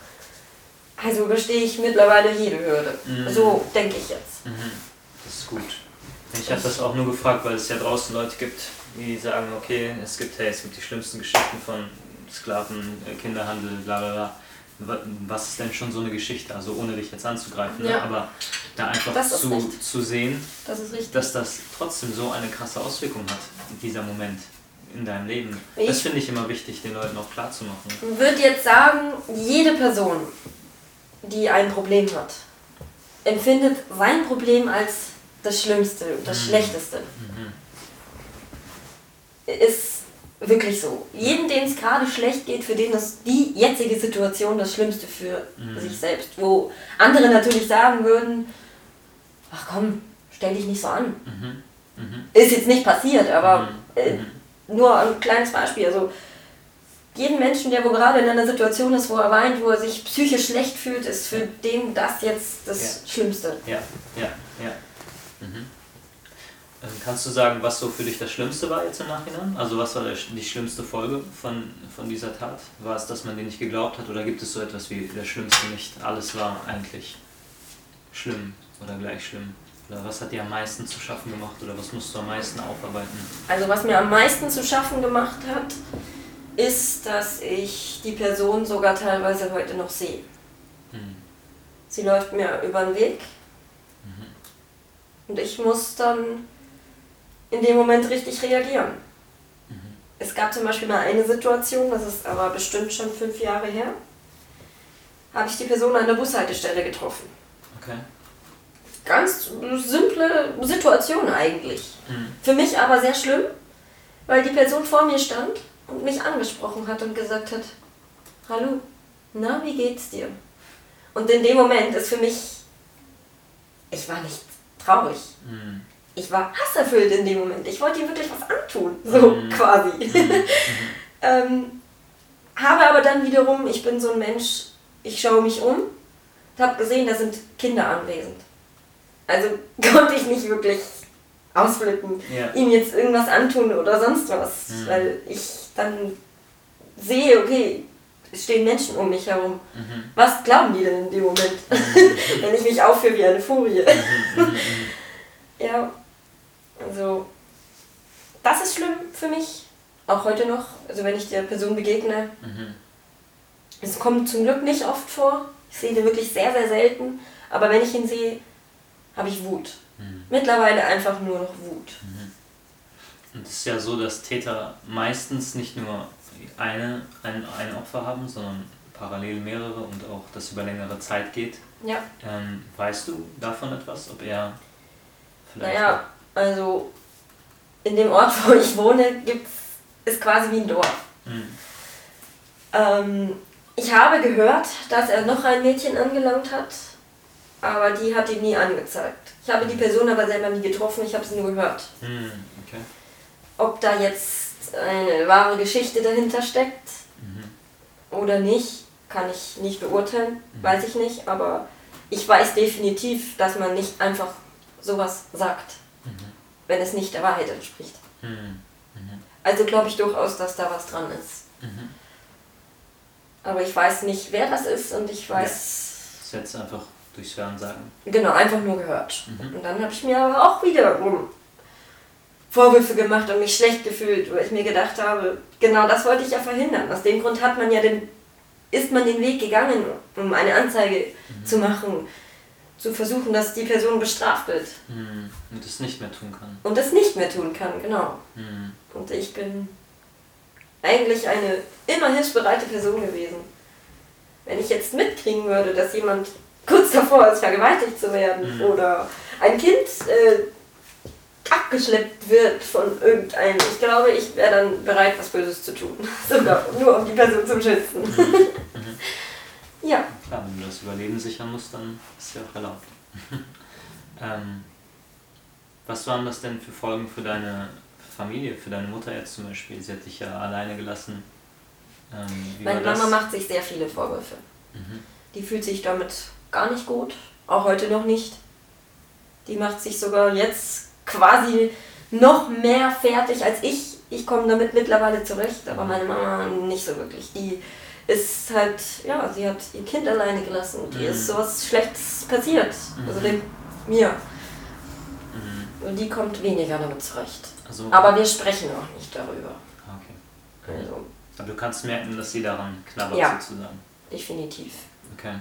Also überstehe ich mittlerweile jede Hürde. Mhm. So denke ich jetzt. Mhm. Das ist gut. Ich habe das auch nur gefragt, weil es ja draußen Leute gibt, die sagen, okay, es gibt, hey, es gibt die schlimmsten Geschichten von Sklaven, äh, Kinderhandel, bla bla bla. Wa- Was ist denn schon so eine Geschichte? Also ohne dich jetzt anzugreifen, ne? Ja. aber da einfach zu, recht. zu sehen, Das richtig. dass das trotzdem so eine krasse Auswirkung hat, dieser Moment in deinem Leben. Ich- Das finde ich immer wichtig, den Leuten auch klar zu machen. Ich würde jetzt sagen, jede Person, die ein Problem hat, empfindet sein Problem als das Schlimmste und das Mhm. Schlechteste. Mhm. Ist wirklich so. Jeden, denen es gerade schlecht geht, für den ist die jetzige Situation das Schlimmste für Mhm. sich selbst. Wo andere natürlich sagen würden, ach komm, stell dich nicht so an. Mhm. Mhm. Ist jetzt nicht passiert, aber Mhm. äh, Mhm. nur ein kleines Beispiel. Also jeden Menschen, der wo gerade in einer Situation ist, wo er weint, wo er sich psychisch schlecht fühlt, ist für den das jetzt das Schlimmste. Ja, ja, ja. Mhm. Ähm, Kannst du sagen, was so für dich das Schlimmste war jetzt im Nachhinein? Also was war die schlimmste Folge von, von dieser Tat? War es, dass man dir nicht geglaubt hat oder gibt es so etwas wie der Schlimmste nicht? Alles war eigentlich schlimm oder gleich schlimm? Oder was hat dir am meisten zu schaffen gemacht oder was musst du am meisten aufarbeiten? Also was mir am meisten zu schaffen gemacht hat, ist, dass ich die Person sogar teilweise heute noch sehe. Mhm. Sie läuft mir über den Weg und ich muss dann in dem Moment richtig reagieren. Mhm. Es gab zum Beispiel mal eine Situation, das ist aber bestimmt schon fünf Jahre her, habe ich die Person an der Bushaltestelle getroffen. Okay. Ganz simple Situation eigentlich. Mhm. Für mich aber sehr schlimm, weil die Person vor mir stand und mich angesprochen hat und gesagt hat, hallo, na, wie geht's dir? Und in dem Moment ist für mich, ich war nicht traurig. Mhm. Ich war hasserfüllt in dem Moment. Ich wollte ihm wirklich was antun, so Mhm. quasi. ähm, habe aber dann wiederum, ich bin so ein Mensch, ich schaue mich um, habe gesehen, da sind Kinder anwesend. Also konnte ich nicht wirklich ausflippen, Ja. ihm jetzt irgendwas antun oder sonst was, Mhm. weil ich dann sehe, okay, es stehen Menschen um mich herum. Mhm. Was glauben die denn in dem Moment, wenn ich mich aufführe wie eine Furie? Mhm. Mhm. Ja, also das ist schlimm für mich, auch heute noch. Also wenn ich der Person begegne, Mhm. es kommt zum Glück nicht oft vor. Ich sehe ihn wirklich sehr, sehr selten. Aber wenn ich ihn sehe, habe ich Wut. Mhm. Mittlerweile einfach nur noch Wut. Und es ist ja so, dass Täter meistens nicht nur eine, ein, ein Opfer haben, sondern parallel mehrere und auch das über längere Zeit geht. Ja, Ähm, weißt du davon etwas? Ob er vielleicht. naja, also in dem Ort, wo ich wohne, gibt's, ist quasi wie ein Dorf. Mhm. Ähm, ich habe gehört, dass er noch ein Mädchen angelangt hat, aber die hat ihn nie angezeigt. Ich habe die Person aber selber nie getroffen, ich habe sie nur gehört. Mhm. Okay. Ob da jetzt eine wahre Geschichte dahinter steckt Mhm. oder nicht, kann ich nicht beurteilen, weiß ich nicht, aber ich weiß definitiv, dass man nicht einfach sowas sagt, Mhm. Wenn es nicht der Wahrheit entspricht. Mhm. Mhm. Also glaube ich durchaus, dass da was dran ist. Mhm. Aber ich weiß nicht, wer das ist und ich weiß, Das ist jetzt einfach durchs Hören sagen. genau, einfach nur gehört. Mhm. Und dann habe ich mir aber auch wiederum Vorwürfe gemacht und mich schlecht gefühlt, weil ich mir gedacht habe, genau das wollte ich ja verhindern. Aus dem Grund hat man ja den, ist man den Weg gegangen, um eine Anzeige zu machen, zu versuchen, dass die Person bestraft wird Mhm. Und es nicht mehr tun kann. und das nicht mehr tun kann, genau. Mhm. Und ich bin eigentlich eine immer hilfsbereite Person gewesen. Wenn ich jetzt mitkriegen würde, dass jemand kurz davor ist, vergewaltigt zu werden Mhm. oder ein Kind äh, abgeschleppt wird von irgendeinem, ich glaube, ich wäre dann bereit, was Böses zu tun. Sogar nur um die Person zu schützen. Ja, Klar, wenn du das Überleben sichern musst, dann ist ja auch erlaubt. ähm, was waren das denn für Folgen für deine Familie, für deine Mutter jetzt zum Beispiel? Sie hat dich ja alleine gelassen. Ähm, meine? Mama macht sich sehr viele Vorwürfe. Mhm. Die fühlt sich damit gar nicht gut, auch heute noch nicht. Die macht sich sogar jetzt quasi noch mehr fertig als ich. Ich komme damit mittlerweile zurecht, aber meine Mama nicht so wirklich. Die ist halt, ja, sie hat ihr Kind alleine gelassen. Die Mhm. ist sowas Schlechtes passiert. Also Mhm. dem, mir. Mhm. Und die kommt weniger damit zurecht. Also, Aber wir sprechen auch nicht darüber. Ah, okay. Also, Aber du kannst merken, dass sie daran knabbert Ja. sozusagen. definitiv. Okay.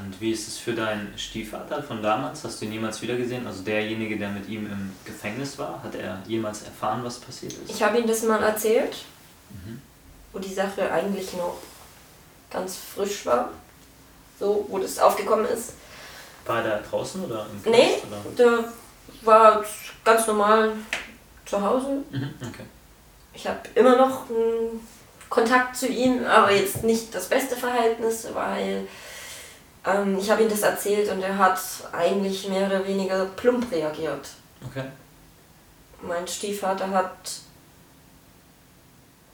Und wie ist es für deinen Stiefvater von damals? Hast du ihn jemals wiedergesehen? Also derjenige, der mit ihm im Gefängnis war, hat er jemals erfahren, was passiert ist? Ich habe ihm das mal erzählt, Mhm. Wo die Sache eigentlich noch ganz frisch war. So, wo das aufgekommen ist. War da draußen oder im Nee, Knast, Oder? der war ganz normal zu Hause. Mhm. Okay. Ich habe immer noch einen Kontakt zu ihm, aber jetzt nicht das beste Verhältnis, weil ähm, ich habe ihm das erzählt und er hat eigentlich mehr oder weniger plump reagiert. Okay. Mein Stiefvater hat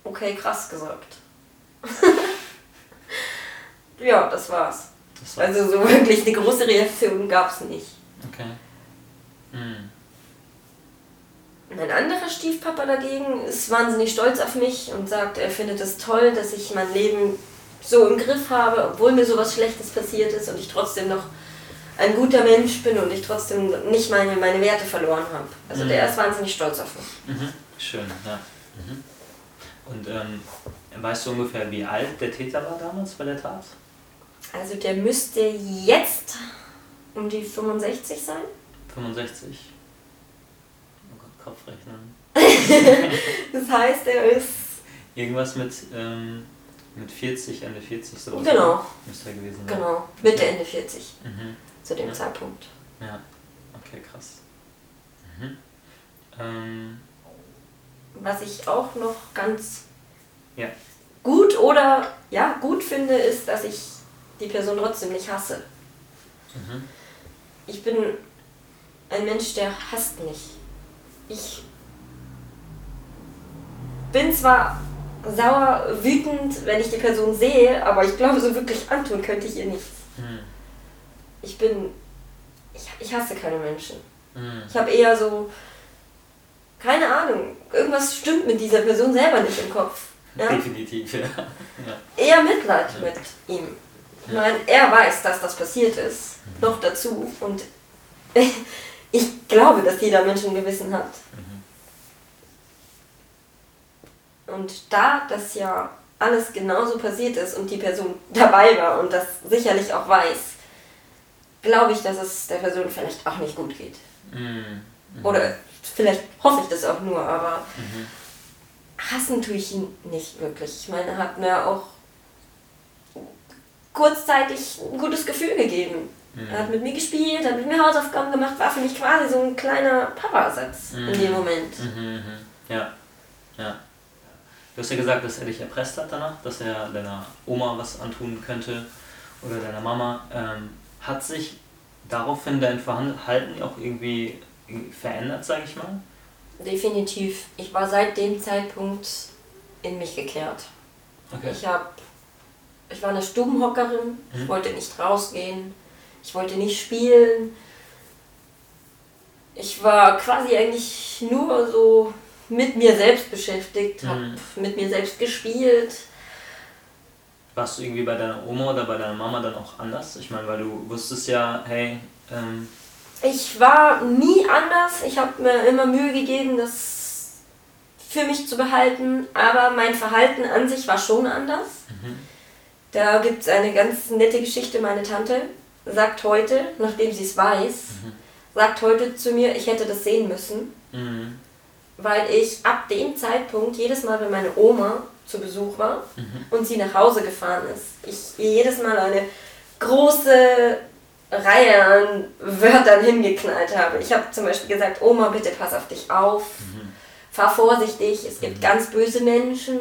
okay krass gesagt. ja, das war's. Das war Also so wirklich eine große Reaktion gab es nicht. Okay. Mhm. Mein anderer Stiefpapa dagegen ist wahnsinnig stolz auf mich und sagt, er findet es toll, dass ich mein Leben so im Griff habe, obwohl mir sowas Schlechtes passiert ist und ich trotzdem noch ein guter Mensch bin und ich trotzdem nicht meine, meine Werte verloren habe. Also Mhm. der ist wahnsinnig stolz auf mich. Mhm. Schön, ja. Mhm. Und ähm, weißt du ungefähr, wie alt der Täter war damals bei der Tat? Also der müsste jetzt um die 65 sein. 65? Oh Gott, Kopfrechnen. Das heißt, er ist Irgendwas mit, ähm, mit 40, Ende 40 so. Genau. Müsste er gewesen sein. genau Mitte Ende 40 Mhm. zu dem Ja. Zeitpunkt. Ja, okay, krass. Mhm. Ähm, Was ich auch noch ganz ja. gut oder ja gut finde, ist, dass ich die Person trotzdem nicht hasse. Mhm. Ich bin ein Mensch, der hasst mich. Ich bin zwar sauer, wütend, wenn ich die Person sehe, aber ich glaube, so wirklich antun könnte ich ihr nichts. Mhm. Ich bin. Ich, ich hasse keine Menschen. Mhm. Ich habe eher so, keine Ahnung, irgendwas stimmt mit dieser Person selber nicht im Kopf. Ja? Definitiv, ja. ja. Eher Mitleid mit ihm. Ich Ja. meine, er weiß, dass das passiert ist, noch dazu. Und ich glaube, dass jeder Mensch ein Gewissen hat. Und da das ja alles genauso passiert ist und die Person dabei war und das sicherlich auch weiß, glaube ich, dass es der Person vielleicht auch nicht gut geht. Mhm. Oder vielleicht hoffe ich das auch nur, aber Mhm. hassen tue ich ihn nicht wirklich. Ich meine, er hat mir auch kurzzeitig ein gutes Gefühl gegeben. Er hat mit mir gespielt, hat mit mir Hausaufgaben gemacht, war für mich quasi so ein kleiner Papa-Ersatz in dem Moment. Mhm, mhm. Ja, ja. Du hast ja gesagt, dass er dich erpresst hat danach, dass er deiner Oma was antun könnte oder deiner Mama. Ähm, hat sich daraufhin dein Verhalten auch irgendwie verändert, sage ich mal? Definitiv. Ich war seit dem Zeitpunkt in mich gekehrt. Okay. Ich hab, ich war eine Stubenhockerin, ich Mhm. wollte nicht rausgehen, ich wollte nicht spielen. Ich war quasi eigentlich nur so mit mir selbst beschäftigt, hab Mhm. mit mir selbst gespielt. Warst du irgendwie bei deiner Oma oder bei deiner Mama dann auch anders? Ich meine, weil du wusstest ja, hey, ähm, Ich war nie anders. Ich habe mir immer Mühe gegeben, das für mich zu behalten, aber mein Verhalten an sich war schon anders. Da gibt es eine ganz nette Geschichte. Meine Tante sagt heute, nachdem sie es weiß, sagt heute zu mir, ich hätte das sehen müssen, mhm, weil ich ab dem Zeitpunkt jedes Mal, wenn meine Oma zu Besuch war mhm, und sie nach Hause gefahren ist, ich jedes Mal eine große Reihe an Wörtern hingeknallt habe. Ich habe zum Beispiel gesagt, Oma, bitte pass auf dich auf, fahr vorsichtig, es gibt ganz böse Menschen,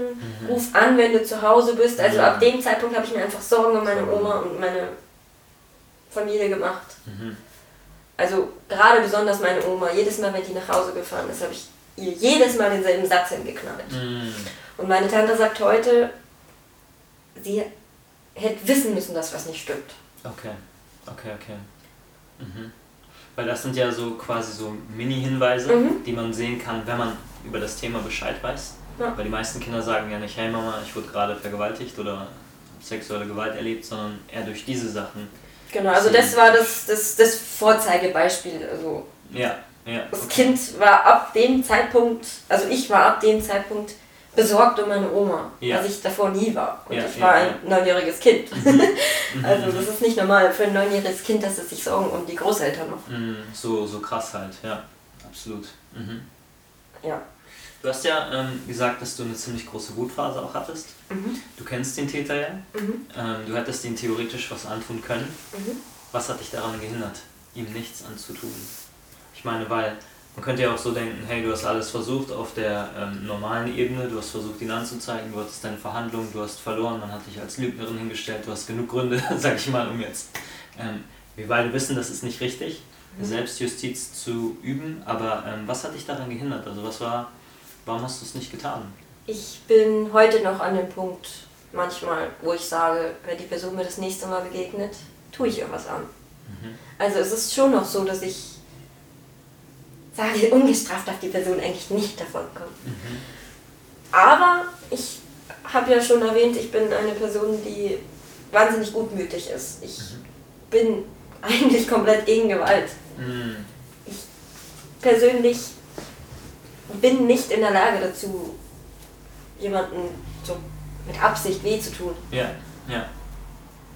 ruf an, wenn du zu Hause bist. Also ab dem Zeitpunkt habe ich mir einfach Sorgen um meine Oma und meine Familie gemacht. mhm. Also gerade besonders meine Oma, jedes Mal, wenn die nach Hause gefahren ist, habe ich ihr jedes Mal denselben Satz hingeknallt. Mhm. Und meine Tante sagt heute, sie hätte wissen müssen, dass was nicht stimmt. Okay, okay, okay. Mhm. Weil das sind ja so quasi so Mini-Hinweise, Mhm. die man sehen kann, wenn man über das Thema Bescheid weiß. Ja. Weil die meisten Kinder sagen ja nicht, hey Mama, ich wurde gerade vergewaltigt oder sexuelle Gewalt erlebt, sondern eher durch diese Sachen. Genau, also das war das, das, das Vorzeigebeispiel. Also Ja, ja. das okay. Kind war ab dem Zeitpunkt, also ich war ab dem Zeitpunkt besorgt um meine Oma, Ja. was ich davor nie war. Und Ja, ich war ja. ein neunjähriges Kind. Mhm, also mhm. das ist nicht normal für ein neunjähriges Kind, dass es sich Sorgen um die Großeltern macht. Mhm, so, so krass halt, ja, absolut. Mhm. Ja. Du hast ja ähm, gesagt, dass du eine ziemlich große Wutphase auch hattest. Mhm. Du kennst den Täter ja. Mhm. Ähm, du hättest ihm theoretisch was antun können. Was hat dich daran gehindert, ihm nichts anzutun? Ich meine, weil man könnte ja auch so denken, hey, du hast alles versucht auf der ähm, normalen Ebene, du hast versucht, ihn anzuzeigen, du hattest deine Verhandlungen, du hast verloren, man hat dich als Lügnerin hingestellt, du hast genug Gründe, sag ich mal, um jetzt. Ähm, wir beide wissen, das ist nicht richtig, Selbstjustiz zu üben, aber ähm, was hat dich daran gehindert? Also was war, warum hast du es nicht getan? Ich bin heute noch an dem Punkt, manchmal, wo ich sage, wenn die Person mir das nächste Mal begegnet, tue ich ihr was an. Also es ist schon noch so, dass ich sage, ungestraft darf die Person eigentlich nicht davon kommen. Aber ich habe ja schon erwähnt, ich bin eine Person, die wahnsinnig gutmütig ist. Ich bin eigentlich komplett gegen Gewalt. Mhm. persönlich bin nicht in der Lage dazu, jemanden so mit Absicht weh zu tun. Ja, ja.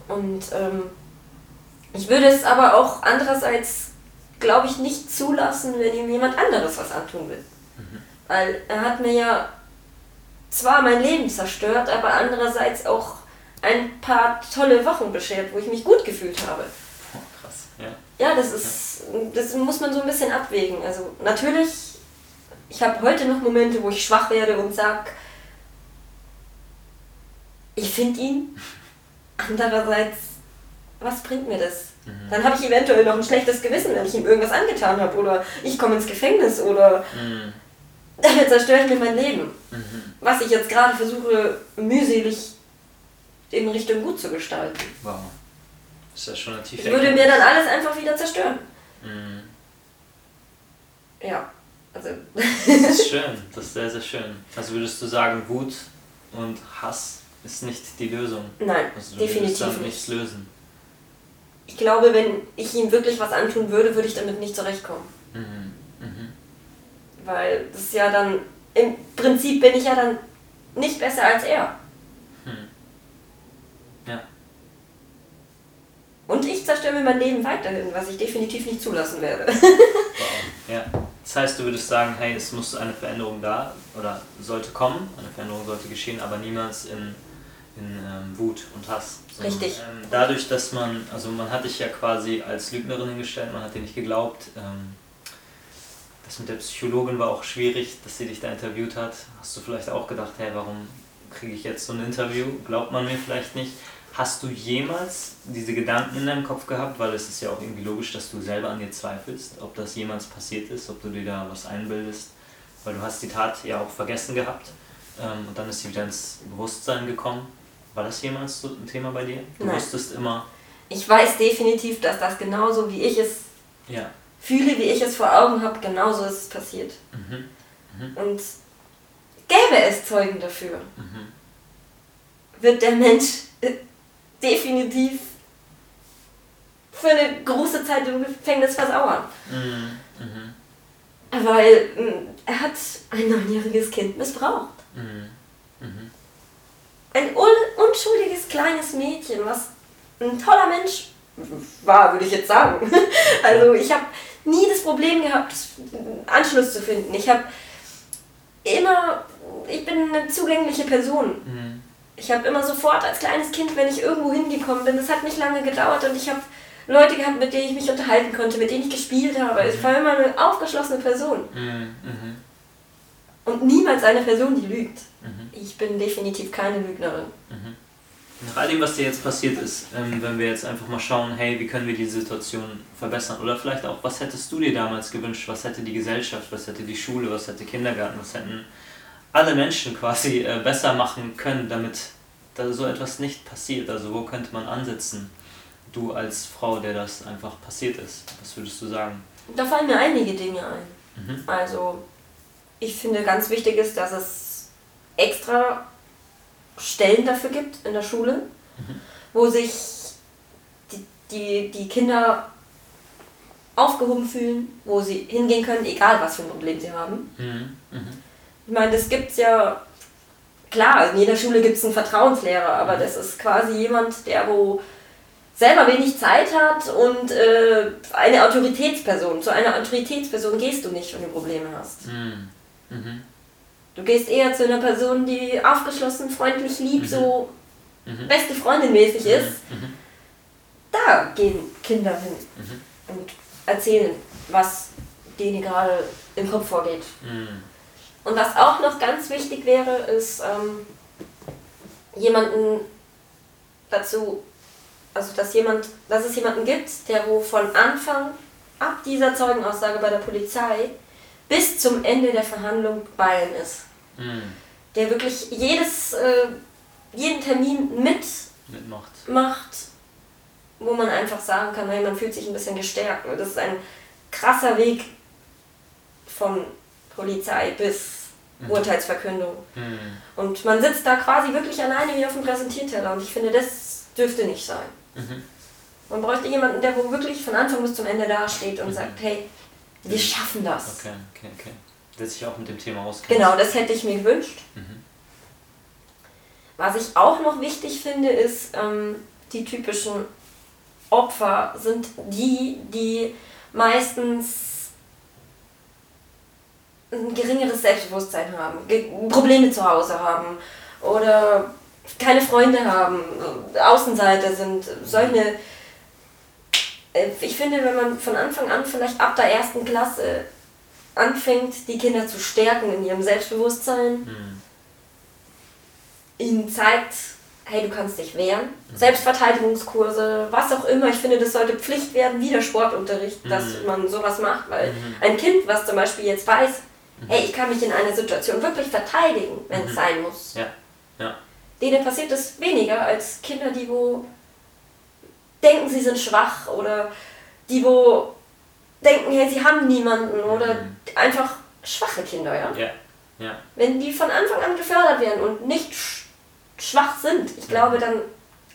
Und ähm, ich würde es aber auch andererseits, glaube ich, nicht zulassen, wenn ihm jemand anderes was antun will. Weil er hat mir ja zwar mein Leben zerstört, aber andererseits auch ein paar tolle Wochen beschert, wo ich mich gut gefühlt habe. Oh, krass, ja. Ja, das ist, das muss man so ein bisschen abwägen. Also natürlich, ich habe heute noch Momente, wo ich schwach werde und sag, ich finde ihn. Andererseits, was bringt mir das? Dann habe ich eventuell noch ein schlechtes Gewissen, wenn ich ihm irgendwas angetan habe oder ich komme ins Gefängnis oder Mhm. damit zerstöre ich mir mein Leben. Mhm. Was ich jetzt gerade versuche, mühselig in Richtung gut zu gestalten. Wow. Das ist ja schon eine tiefe Ich würde mir dann alles einfach wieder zerstören. Mhm. Das ist schön, das ist sehr, sehr schön. Also würdest du sagen, Wut und Hass ist nicht die Lösung? Nein, also du definitiv dann nicht. nichts lösen. Ich glaube, wenn ich ihm wirklich was antun würde, würde ich damit nicht zurechtkommen. Mhm. Mhm. Weil das ist ja dann, im Prinzip bin ich ja dann nicht besser als er. Hm. Ja. Und ich zerstöre mir mein Leben weiterhin, was ich definitiv nicht zulassen werde. Wow. Ja. Das heißt, du würdest sagen, hey, es muss eine Veränderung da oder sollte kommen, eine Veränderung sollte geschehen, aber niemals in, in ähm, Wut und Hass. sondern, Richtig. Ähm, dadurch, dass man, also man hat dich ja quasi als Lügnerin hingestellt, man hat dir nicht geglaubt. Ähm, das mit der Psychologin war auch schwierig, dass sie dich da interviewt hat. Hast du vielleicht auch gedacht, hey, warum kriege ich jetzt so ein Interview? Glaubt man mir vielleicht nicht. Hast du jemals diese Gedanken in deinem Kopf gehabt, weil es ist ja auch irgendwie logisch, dass du selber an dir zweifelst, ob das jemals passiert ist, ob du dir da was einbildest, weil du hast die Tat ja auch vergessen gehabt ähm, und dann ist sie wieder ins Bewusstsein gekommen. War das jemals so ein Thema bei dir? Du Nein. wusstest immer, Ich weiß definitiv, dass das genauso wie ich es ja, fühle, wie ich es vor Augen habe, genauso ist es passiert. mhm, Und gäbe es Zeugen dafür, mhm, wird der Mensch äh, definitiv für eine große Zeit im Gefängnis versauern. mhm, mhm, Weil mh, er hat ein neunjähriges Kind missbraucht. mhm, mhm, Ein un unschuldiges kleines Mädchen, was ein toller Mensch war, würde ich jetzt sagen. Also ich habe nie das Problem gehabt, Anschluss zu finden. Ich habe immer, ich bin eine zugängliche Person. mhm, Ich habe immer sofort als kleines Kind, wenn ich irgendwo hingekommen bin, das hat nicht lange gedauert und ich habe Leute gehabt, mit denen ich mich unterhalten konnte, mit denen ich gespielt habe. Ich war immer eine aufgeschlossene Person mhm, mhm, und niemals eine Person, die lügt. mhm. Ich bin definitiv keine Lügnerin. Nach all dem, was dir jetzt passiert ist, ähm, wenn wir jetzt einfach mal schauen, hey, wie können wir die Situation verbessern? Oder vielleicht auch, was hättest du dir damals gewünscht? Was hätte die Gesellschaft, was hätte die Schule, was hätte Kindergarten, was hätten alle Menschen quasi äh, besser machen können, damit da so etwas nicht passiert? Also wo könnte man ansetzen? Du als Frau, der das einfach passiert ist. Was würdest du sagen? Da fallen mir einige Dinge ein. Mhm. Also, ich finde ganz wichtig ist, dass es extra Stellen dafür gibt in der Schule, wo sich die, die, die Kinder aufgehoben fühlen, wo sie hingehen können, egal was für ein Problem sie haben. Mhm. Mhm. Ich meine, das gibt's ja, klar, in jeder Schule gibt es einen Vertrauenslehrer, aber das ist quasi jemand, der wo selber wenig Zeit hat und äh, eine Autoritätsperson. Zu einer Autoritätsperson gehst du nicht, wenn du Probleme hast. Mhm. Mhm. Du gehst eher zu einer Person, die aufgeschlossen, freundlich, lieb, Mhm. so Mhm. beste Freundin mäßig ist. Mhm. Da gehen Kinder hin und erzählen, was denen gerade im Kopf vorgeht. Und was auch noch ganz wichtig wäre, ist ähm, jemanden dazu, also dass jemand, dass es jemanden gibt, der wo von Anfang ab dieser Zeugenaussage bei der Polizei bis zum Ende der Verhandlung bei ihm ist. Mhm. Der wirklich jedes, äh, jeden Termin mitmacht, Mitmacht. wo man einfach sagen kann, hey, man fühlt sich ein bisschen gestärkt. Das ist ein krasser Weg von Polizei bis Mhm. Urteilsverkündung. Mhm. Und man sitzt da quasi wirklich alleine wie auf dem Präsentierteller. Und ich finde, das dürfte nicht sein. Mhm. Man bräuchte jemanden, der wo wirklich von Anfang bis zum Ende dasteht und Mhm. sagt, hey, wir schaffen das. Okay, okay, okay. Der sich auch mit dem Thema auskennt. Genau, das hätte ich mir gewünscht. Mhm. Was ich auch noch wichtig finde, ist, ähm, die typischen Opfer sind die, die meistens ein geringeres Selbstbewusstsein haben, ge Probleme zu Hause haben oder keine Freunde haben, Außenseiter sind, solche. Äh, Ich finde, wenn man von Anfang an vielleicht ab der ersten Klasse anfängt, die Kinder zu stärken in ihrem Selbstbewusstsein, Mhm. ihnen zeigt, hey, du kannst dich wehren. Selbstverteidigungskurse, was auch immer. Ich finde, das sollte Pflicht werden, wie der Sportunterricht, dass Mhm. man sowas macht, weil Mhm. ein Kind, was zum Beispiel jetzt weiß, hey, ich kann mich in einer Situation wirklich verteidigen, wenn es Mhm. sein muss. Ja, ja. Denen passiert es weniger als Kinder, die wo denken, sie sind schwach oder die wo denken, hey, sie haben niemanden oder Mhm. einfach schwache Kinder, ja? Ja. Ja. Wenn die von Anfang an gefördert werden und nicht sch schwach sind, ich glaube, dann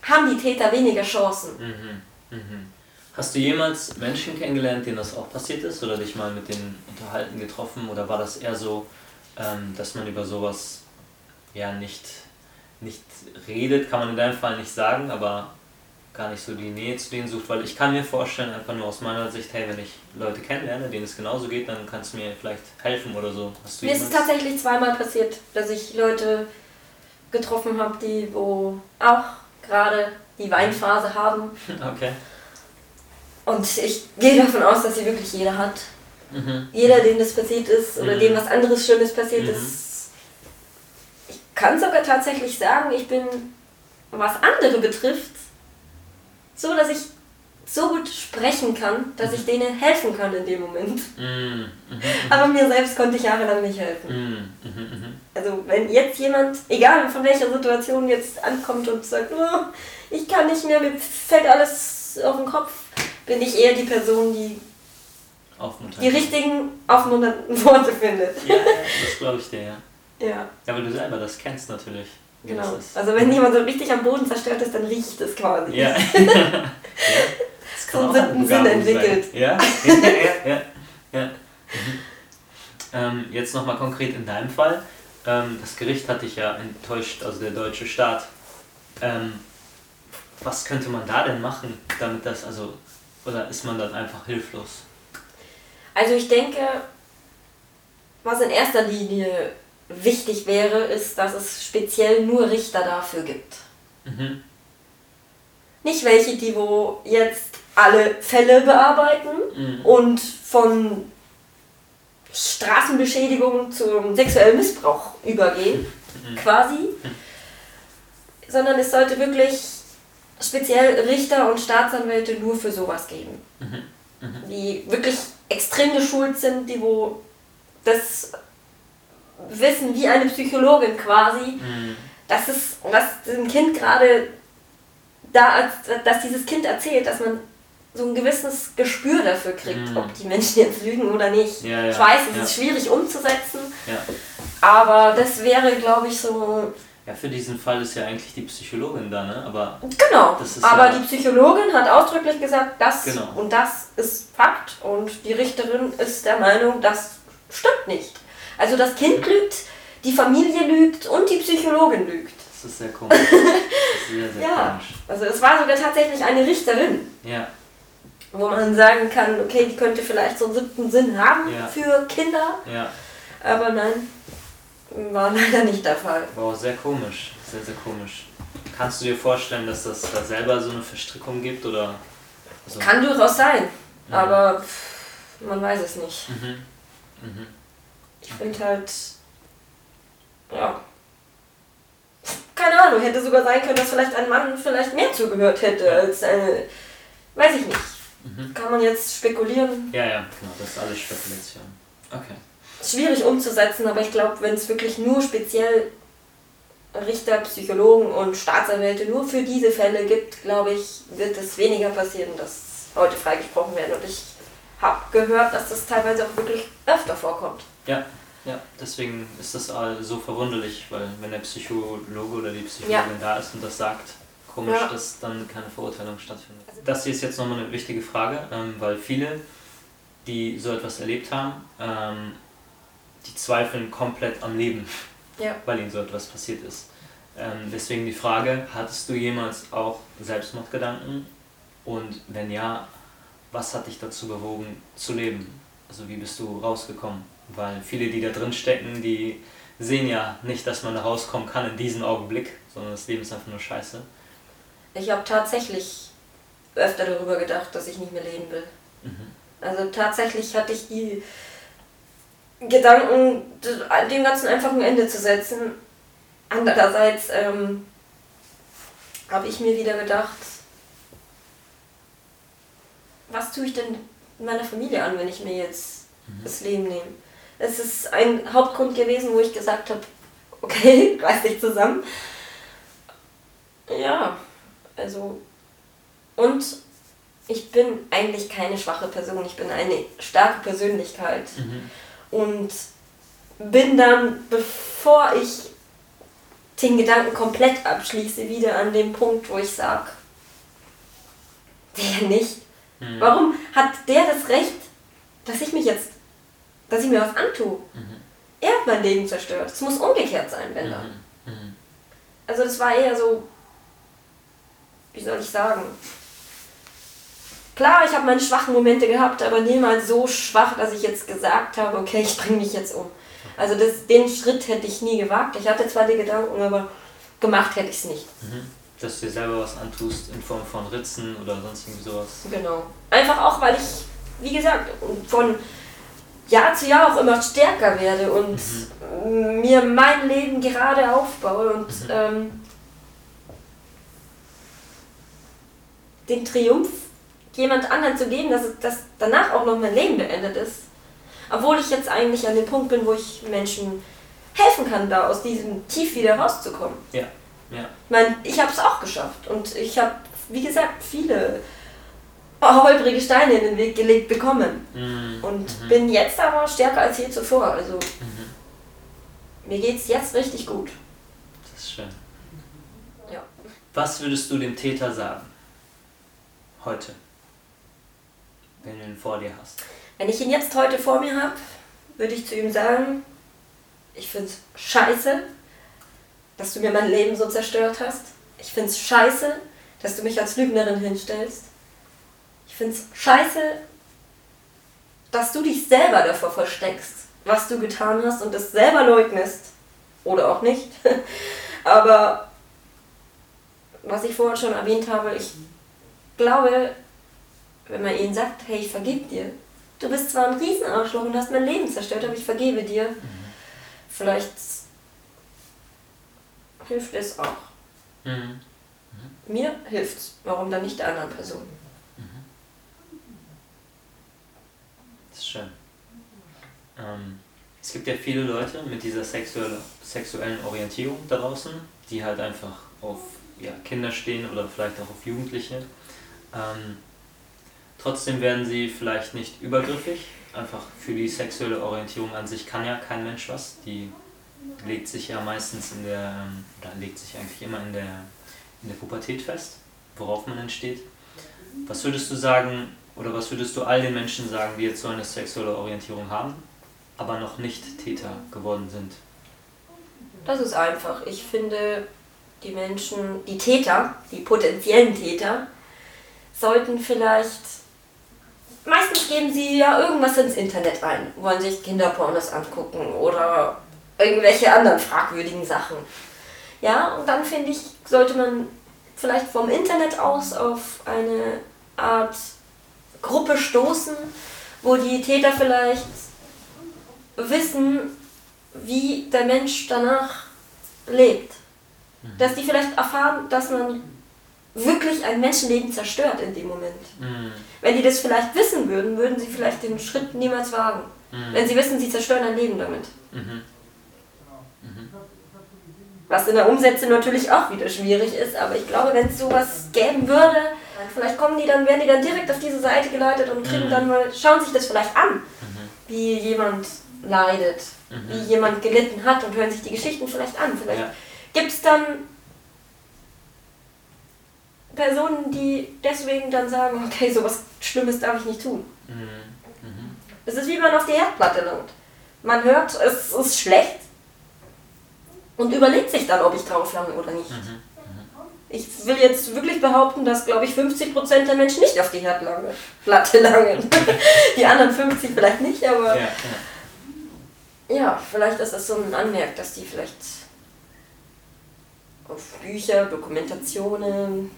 haben die Täter weniger Chancen. Mhm. Mhm. Hast du jemals Menschen kennengelernt, denen das auch passiert ist oder dich mal mit denen unterhalten, getroffen oder war das eher so, ähm, dass man über sowas ja nicht, nicht redet, kann man in deinem Fall nicht sagen, aber gar nicht so die Nähe zu denen sucht, weil ich kann mir vorstellen, einfach nur aus meiner Sicht, hey, wenn ich Leute kennenlerne, denen es genauso geht, dann kannst du mir vielleicht helfen oder so. Mir ist es tatsächlich zweimal passiert, dass ich Leute getroffen habe, die wo auch gerade die Weinphase haben. Okay. Und ich gehe davon aus, dass sie wirklich jeder hat. Mhm. Jeder, dem das passiert ist oder mhm. dem was anderes Schlimmes passiert mhm. ist. Ich kann sogar tatsächlich sagen, ich bin, was andere betrifft, so, dass ich so gut sprechen kann, dass ich mhm. denen helfen kann in dem Moment. Mhm. Mhm. Aber mir selbst konnte ich jahrelang nicht helfen. Also wenn jetzt jemand, egal von welcher Situation jetzt ankommt und sagt, oh, ich kann nicht mehr, mir fällt alles auf den Kopf, bin ich eher die Person, die die richtigen aufmunternden Worte findet. Ja, das glaube ich dir, ja. Ja. Ja, weil du selber das kennst natürlich. Genau. Also wenn jemand so richtig am Boden zerstört ist, dann riecht es quasi. Ja. ja. Das kann so einen Sinn entwickelt. Sein. Ja, ja, ja. ja. Mhm. Ähm, jetzt nochmal konkret in deinem Fall. Ähm, das Gericht hat dich ja enttäuscht, also der deutsche Staat. Ähm, was könnte man da denn machen, damit das, also oder ist man dann einfach hilflos? Also ich denke, was in erster Linie wichtig wäre, ist, dass es speziell nur Richter dafür gibt. Mhm. Nicht welche, die wo jetzt alle Fälle bearbeiten mhm. und von Straßenbeschädigung zum sexuellen Missbrauch übergehen, mhm. quasi, mhm. sondern es sollte wirklich speziell Richter und Staatsanwälte nur für sowas geben. Mhm. Mhm. Die wirklich extrem geschult sind, die wo das wissen, wie eine Psychologin quasi, mhm. dass es, was dem Kind gerade da, dass dieses Kind erzählt, dass man so ein gewisses Gespür dafür kriegt, mhm. ob die Menschen jetzt lügen oder nicht. Ja, ja, ich weiß, es ja. ist schwierig umzusetzen, aber das wäre, glaube ich, so ja, für diesen Fall ist ja eigentlich die Psychologin da, ne? Aber genau. aber die Psychologin hat ausdrücklich gesagt, das genau. und das ist Fakt und die Richterin ist der Meinung, das stimmt nicht. Also das Kind lügt, die Familie lügt und die Psychologin lügt. Das ist sehr komisch. Das ist sehr, sehr ja, komisch. Also es war sogar tatsächlich eine Richterin. Ja. Wo man sagen kann, okay, die könnte vielleicht so einen siebten Sinn haben ja. für Kinder. Ja. Aber nein, war leider nicht der Fall. Wow, sehr komisch. Sehr, sehr komisch. Kannst du dir vorstellen, dass das da selber so eine Verstrickung gibt? Oder so? Kann durchaus sein, mhm. aber man weiß es nicht. Mhm. Mhm. Ich finde halt, ja, keine Ahnung, hätte sogar sein können, dass vielleicht ein Mann vielleicht mehr zugehört hätte als eine, weiß ich nicht. Mhm. Kann man jetzt spekulieren? Ja, ja, genau, das ist alles Spekulation. Okay schwierig umzusetzen, aber ich glaube, wenn es wirklich nur speziell Richter, Psychologen und Staatsanwälte nur für diese Fälle gibt, glaube ich, wird es weniger passieren, dass Leute freigesprochen werden. Und ich habe gehört, dass das teilweise auch wirklich öfter vorkommt. Ja, ja, deswegen ist das so verwunderlich, weil wenn der Psychologe oder die Psychologin ja. da ist und das sagt, komisch, ja. dass dann keine Verurteilung stattfindet. Also das hier ist jetzt nochmal eine wichtige Frage, ähm, weil viele, die so etwas erlebt haben, ähm, die zweifeln komplett am Leben, ja. weil ihnen so etwas passiert ist. Ähm, deswegen die Frage, hattest du jemals auch Selbstmordgedanken? Und wenn ja, was hat dich dazu bewogen zu leben? Also wie bist du rausgekommen? Weil viele, die da drin stecken, die sehen ja nicht, dass man da rauskommen kann in diesem Augenblick, sondern das Leben ist einfach nur scheiße. Ich habe tatsächlich öfter darüber gedacht, dass ich nicht mehr leben will. Mhm. Also tatsächlich hatte ich die Gedanken, dem Ganzen einfach ein Ende zu setzen. Andererseits ähm, habe ich mir wieder gedacht, was tue ich denn meiner Familie an, wenn ich mir jetzt mhm. das Leben nehme? Es ist ein Hauptgrund gewesen, wo ich gesagt habe, okay, reiß dich zusammen. Ja, also und ich bin eigentlich keine schwache Person, ich bin eine starke Persönlichkeit. Mhm. Und bin dann, bevor ich den Gedanken komplett abschließe, wieder an dem Punkt, wo ich sage, der nicht. Mhm. Warum hat der das Recht, dass ich mich jetzt, dass ich mir was antue? Mhm. Er hat mein Leben zerstört. Es muss umgekehrt sein, wenn dann. Mhm. mhm. Also das war eher so, wie soll ich sagen? Klar, ich habe meine schwachen Momente gehabt, aber niemals so schwach, dass ich jetzt gesagt habe, okay, ich bringe mich jetzt um. Also das, den Schritt hätte ich nie gewagt. Ich hatte zwar die Gedanken, aber gemacht hätte ich es nicht. Mhm. Dass du dir selber was antust in Form von Ritzen oder sonst irgendwie sowas. Genau. Einfach auch, weil ich, wie gesagt, von Jahr zu Jahr auch immer stärker werde und mhm. mir mein Leben gerade aufbaue und mhm. ähm, den Triumph jemand anderen zu geben, dass, dass danach auch noch mein Leben beendet ist. Obwohl ich jetzt eigentlich an dem Punkt bin, wo ich Menschen helfen kann, da aus diesem Tief wieder rauszukommen. Ja. ja. Ich meine, ich habe es auch geschafft und ich habe, wie gesagt, viele holprige Steine in den Weg gelegt bekommen. Mhm. Und mhm. bin jetzt aber stärker als je zuvor. Also mhm. mir geht es jetzt richtig gut. Das ist schön. Ja. Was würdest du dem Täter sagen? Heute. Wenn du ihn vor dir hast. Wenn ich ihn jetzt heute vor mir habe, würde ich zu ihm sagen, ich finde es scheiße, dass du mir mein Leben so zerstört hast. Ich finde es scheiße, dass du mich als Lügnerin hinstellst. Ich finde es scheiße, dass du dich selber davor versteckst, was du getan hast und es selber leugnest. Oder auch nicht. Aber was ich vorhin schon erwähnt habe, ich glaube, wenn man ihnen sagt, hey, ich vergebe dir, du bist zwar ein Riesenarschloch und hast mein Leben zerstört, aber ich vergebe dir. Vielleicht hilft es auch. Mhm. Mhm. Mir hilft es. Warum dann nicht der anderen Person? Ist schön. Ähm, es gibt ja viele Leute mit dieser sexuelle, sexuellen Orientierung da draußen, die halt einfach auf ja, Kinder stehen oder vielleicht auch auf Jugendliche. Ähm, Trotzdem werden sie vielleicht nicht übergriffig. Einfach für die sexuelle Orientierung an sich kann ja kein Mensch was. Die legt sich ja meistens in der, ähm, oder legt sich eigentlich immer in der, in der Pubertät fest, worauf man entsteht. Was würdest du sagen, oder was würdest du all den Menschen sagen, die jetzt so eine sexuelle Orientierung haben, aber noch nicht Täter geworden sind? Das ist einfach. Ich finde, die Menschen, die Täter, die potenziellen Täter, sollten vielleicht meistens geben sie ja irgendwas ins Internet ein, wollen sich Kinderpornos angucken oder irgendwelche anderen fragwürdigen Sachen. Ja, und dann finde ich, sollte man vielleicht vom Internet aus auf eine Art Gruppe stoßen, wo die Täter vielleicht wissen, wie der Mensch danach lebt. Mhm. Dass die vielleicht erfahren, dass man wirklich ein Menschenleben zerstört in dem Moment. Mhm. Wenn die das vielleicht wissen würden, würden sie vielleicht den Schritt niemals wagen. Mhm. Wenn sie wissen, sie zerstören ein Leben damit. Mhm. mhm. Was in der Umsetzung natürlich auch wieder schwierig ist, aber ich glaube, wenn es sowas geben würde, vielleicht kommen die dann, werden die dann direkt auf diese Seite geleitet und kriegen mhm. dann mal, schauen sich das vielleicht an, mhm. wie jemand leidet, wie jemand gelitten hat und hören sich die Geschichten vielleicht an. Vielleicht ja. gibt es dann Personen, die deswegen dann sagen, okay, sowas Schlimmes darf ich nicht tun. Mhm. Es ist wie man auf die Herdplatte langt. Man hört, es ist schlecht und überlegt sich dann, ob ich drauf lange oder nicht. Ich will jetzt wirklich behaupten, dass, glaube ich, 50% der Menschen nicht auf die Herdplatte langen. die anderen 50 vielleicht nicht, aber ja, ja. ja, vielleicht ist das so ein Anmerk, dass die vielleicht auf Bücher, Dokumentationen,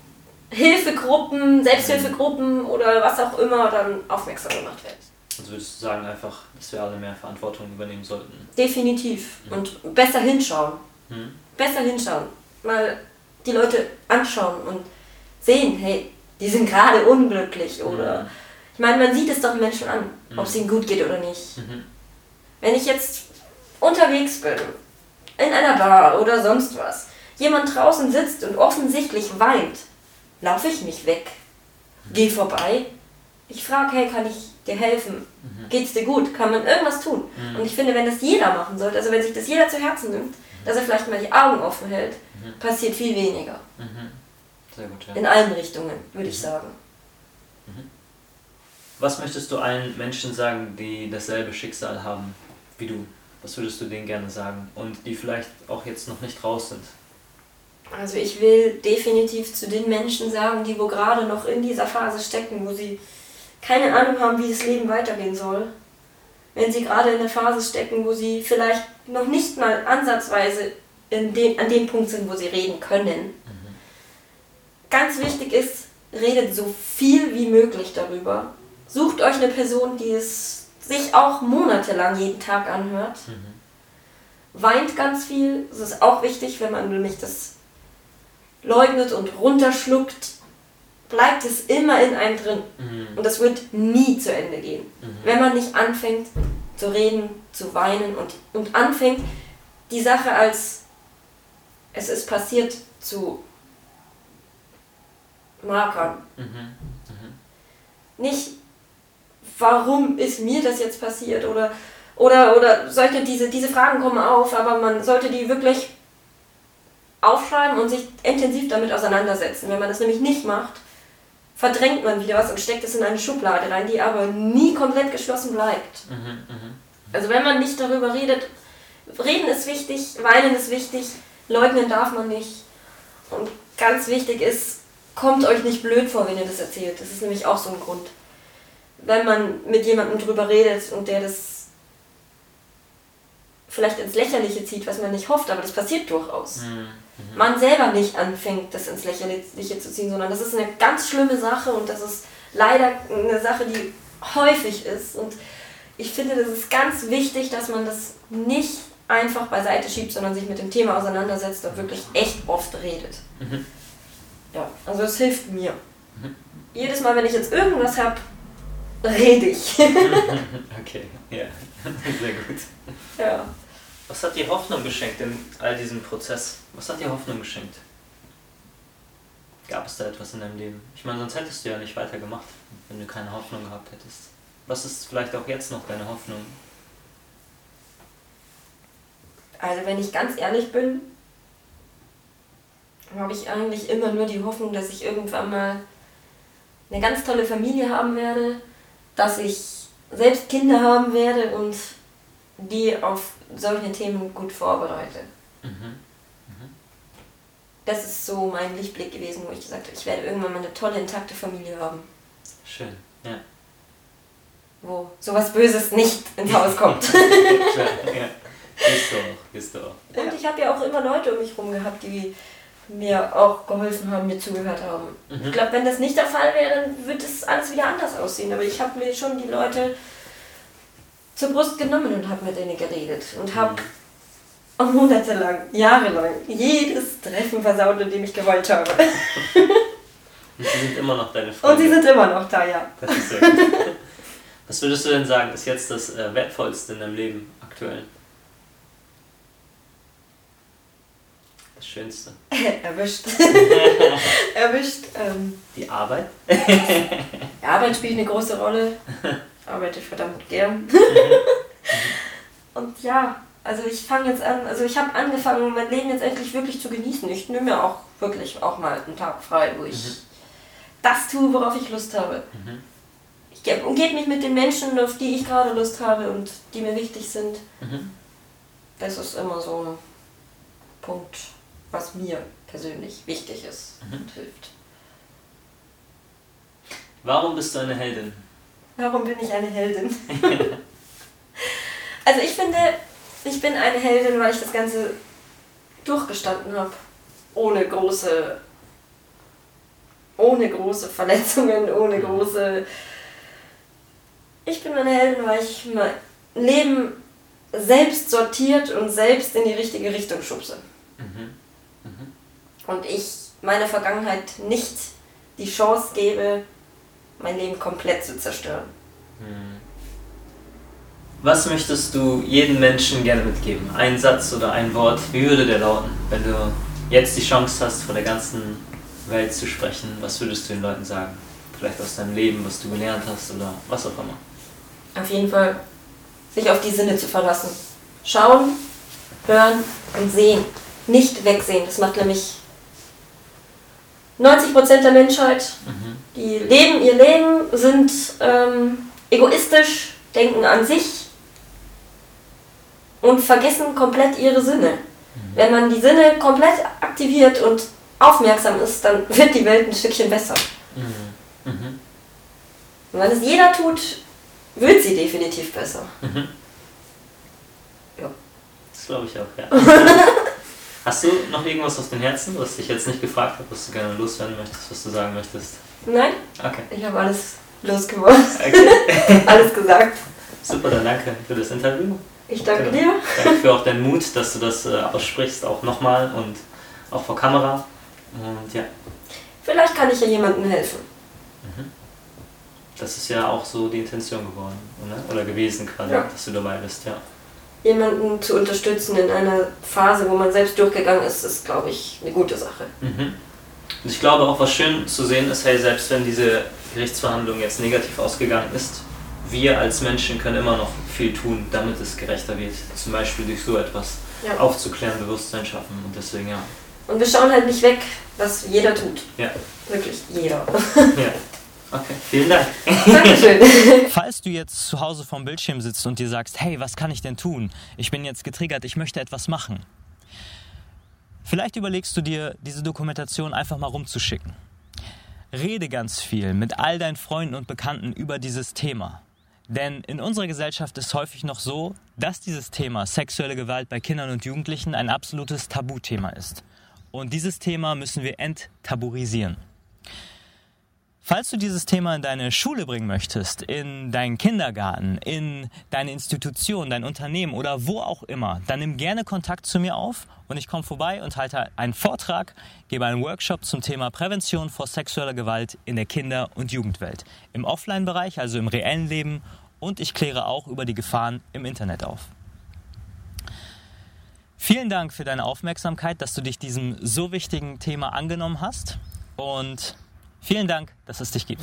Hilfegruppen, Selbsthilfegruppen oder was auch immer dann aufmerksam gemacht werden. Also würdest du sagen einfach, dass wir alle mehr Verantwortung übernehmen sollten? Definitiv. Mhm. Und besser hinschauen. Mhm. Besser hinschauen. Mal die Leute anschauen und sehen, hey, die sind gerade unglücklich oder. Mhm. Ich meine, man sieht es doch Menschen an, ob es mhm. ihnen gut geht oder nicht. Mhm. Wenn ich jetzt unterwegs bin, in einer Bar oder sonst was, jemand draußen sitzt und offensichtlich weint, laufe ich nicht weg. Gehe vorbei. Ich frage, hey, kann ich dir helfen? Mhm. Geht's dir gut? Kann man irgendwas tun? Mhm. Und ich finde, wenn das jeder machen sollte, also wenn sich das jeder zu Herzen nimmt, dass er vielleicht mal die Augen offen hält, Mhm. passiert viel weniger. Mhm. Sehr gut, ja. In allen Richtungen, würde ich sagen. Was möchtest du allen Menschen sagen, die dasselbe Schicksal haben wie du? Was würdest du denen gerne sagen? Und die vielleicht auch jetzt noch nicht raus sind? Also ich will definitiv zu den Menschen sagen, die wo gerade noch in dieser Phase stecken, wo sie keine Ahnung haben, wie das Leben weitergehen soll. Wenn sie gerade in der Phase stecken, wo sie vielleicht noch nicht mal ansatzweise in dem, an dem Punkt sind, wo sie reden können. Ganz wichtig ist, redet so viel wie möglich darüber. Sucht euch eine Person, die es sich auch monatelang jeden Tag anhört. Weint ganz viel. Das ist auch wichtig, wenn man nämlich das leugnet und runterschluckt, bleibt es immer in einem drin. Mhm. Und das wird nie zu Ende gehen. Mhm. Wenn man nicht anfängt zu reden, zu weinen und, und anfängt, die Sache als es ist passiert zu markern. Mhm. Nicht, warum ist mir das jetzt passiert oder, oder, oder solche, diese, diese Fragen kommen auf, aber man sollte die wirklich aufschreiben und sich intensiv damit auseinandersetzen. Wenn man das nämlich nicht macht, verdrängt man wieder was und steckt es in eine Schublade rein, die aber nie komplett geschlossen bleibt. Mhm. Mhm. Also wenn man nicht darüber redet, reden ist wichtig, weinen ist wichtig, leugnen darf man nicht. Und ganz wichtig ist, kommt euch nicht blöd vor, wenn ihr das erzählt. Das ist nämlich auch so ein Grund. Wenn man mit jemandem drüber redet und der das vielleicht ins Lächerliche zieht, was man nicht hofft, aber das passiert durchaus. Mhm. Man selber nicht anfängt, das ins Lächerliche zu ziehen, sondern das ist eine ganz schlimme Sache und das ist leider eine Sache, die häufig ist. Und ich finde, das ist ganz wichtig, dass man das nicht einfach beiseite schiebt, sondern sich mit dem Thema auseinandersetzt und wirklich echt oft redet. Mhm. Ja, also es hilft mir. Mhm. Jedes Mal, wenn ich jetzt irgendwas habe, rede ich. Okay, ja, sehr gut. ja. Was hat dir Hoffnung geschenkt in all diesem Prozess? Was hat dir Hoffnung geschenkt? Gab es da etwas in deinem Leben? Ich meine, sonst hättest du ja nicht weitergemacht, wenn du keine Hoffnung gehabt hättest. Was ist vielleicht auch jetzt noch deine Hoffnung? Also wenn ich ganz ehrlich bin, habe ich eigentlich immer nur die Hoffnung, dass ich irgendwann mal eine ganz tolle Familie haben werde, dass ich selbst Kinder haben werde und die auf solche Themen gut vorbereite. Mhm. Das ist so mein Lichtblick gewesen, wo ich gesagt habe, ich werde irgendwann mal eine tolle, intakte Familie haben, Schön, ja. wo sowas Böses nicht ins Haus kommt. Klar, ja. Gehst du auch, gehst du auch. Und ich habe ja auch immer Leute um mich herum gehabt, die mir auch geholfen haben, mir zugehört haben. Mhm. Ich glaube, wenn das nicht der Fall wäre, dann wird es alles wieder anders aussehen. Aber ich habe mir schon die Leute zur Brust genommen und habe mit denen geredet. Und habe Mhm. monatelang, jahrelang jedes Treffen versaut, in dem ich gewollt habe. Und sie sind immer noch deine Freunde. Und sie sind immer noch da, ja. Das ist sehr gut. Was würdest du denn sagen, ist jetzt das äh, Wertvollste in deinem Leben aktuell? Das Schönste. Erwischt. Erwischt. Ähm, Die Arbeit? ja, Arbeit spielt eine große Rolle. Arbeite verdammt gern. Und ja, also ich fange jetzt an, also ich habe angefangen, mein Leben jetzt endlich wirklich zu genießen. Ich nehme mir auch wirklich auch mal einen Tag frei, wo ich Mhm. das tue, worauf ich Lust habe. Mhm. Ich ge- umgebe mich mit den Menschen, auf die ich gerade Lust habe und die mir wichtig sind. Mhm. Das ist immer so ein Punkt, was mir persönlich wichtig ist Mhm. und hilft. Warum bist du eine Heldin? Warum bin ich eine Heldin? also ich finde, ich bin eine Heldin, weil ich das Ganze durchgestanden habe. Ohne große, ohne große Verletzungen, ohne große... Ich bin eine Heldin, weil ich mein Leben selbst sortiert und selbst in die richtige Richtung schubse. Mhm. Und ich meiner Vergangenheit nicht die Chance gebe, mein Leben komplett zu zerstören. Mhm. Was möchtest du jedem Menschen gerne mitgeben? Ein Satz oder ein Wort? Wie würde der lauten, wenn du jetzt die Chance hast, vor der ganzen Welt zu sprechen? Was würdest du den Leuten sagen? Vielleicht aus deinem Leben, was du gelernt hast oder was auch immer. auf jeden Fall sich auf die Sinne zu verlassen. Schauen, hören und sehen. Nicht wegsehen. Das macht nämlich 90% der Menschheit. Mhm. Die leben ihr Leben, sind ähm, egoistisch, denken an sich und vergessen komplett ihre Sinne. Wenn man die Sinne komplett aktiviert und aufmerksam ist, dann wird die Welt ein Stückchen besser. Mhm. Mhm. Und wenn es jeder tut, wird sie definitiv besser. Mhm. Ja. Das glaube ich auch, ja. Hast du noch irgendwas auf dem Herzen, was ich jetzt nicht gefragt habe, was du gerne loswerden möchtest, was du sagen möchtest? Nein, Okay. ich habe alles losgeworden, okay. alles gesagt. Super, dann danke für das Interview. Ich danke Genau. dir. Danke für auch deinen Mut, dass du das äh, aussprichst, auch nochmal und auch vor Kamera. Und ja, Vielleicht kann ich ja jemandem helfen. das ist ja auch so die Intention geworden, oder? Oder gewesen quasi, Ja. dass du dabei bist, ja. Jemanden zu unterstützen in einer Phase, wo man selbst durchgegangen ist, ist, glaube ich, eine gute Sache. Mhm. Und ich glaube auch, was schön zu sehen ist, hey, selbst wenn diese Gerichtsverhandlung jetzt negativ ausgegangen ist, wir als Menschen können immer noch viel tun, damit es gerechter wird. Zum Beispiel durch so etwas Ja. aufzuklären, Bewusstsein schaffen und deswegen ja. Und wir schauen halt nicht weg, was jeder tut. Ja, Wirklich jeder. ja. Okay, vielen Dank. Dankeschön. Falls du jetzt zu Hause vorm Bildschirm sitzt und dir sagst, hey, was kann ich denn tun? Ich bin jetzt getriggert, ich möchte etwas machen. Vielleicht überlegst du dir, diese Dokumentation einfach mal rumzuschicken. Rede ganz viel mit all deinen Freunden und Bekannten über dieses Thema. Denn in unserer Gesellschaft ist häufig noch so, dass dieses Thema sexuelle Gewalt bei Kindern und Jugendlichen ein absolutes Tabuthema ist. Und dieses Thema müssen wir enttabuisieren. Falls du dieses Thema in deine Schule bringen möchtest, in deinen Kindergarten, in deine Institution, dein Unternehmen oder wo auch immer, dann nimm gerne Kontakt zu mir auf und ich komme vorbei und halte einen Vortrag, gebe einen Workshop zum Thema Prävention vor sexueller Gewalt in der Kinder- und Jugendwelt. Im Offline-Bereich, also im reellen Leben und ich kläre auch über die Gefahren im Internet auf. Vielen Dank für deine Aufmerksamkeit, dass du dich diesem so wichtigen Thema angenommen hast und vielen Dank, dass es dich gibt.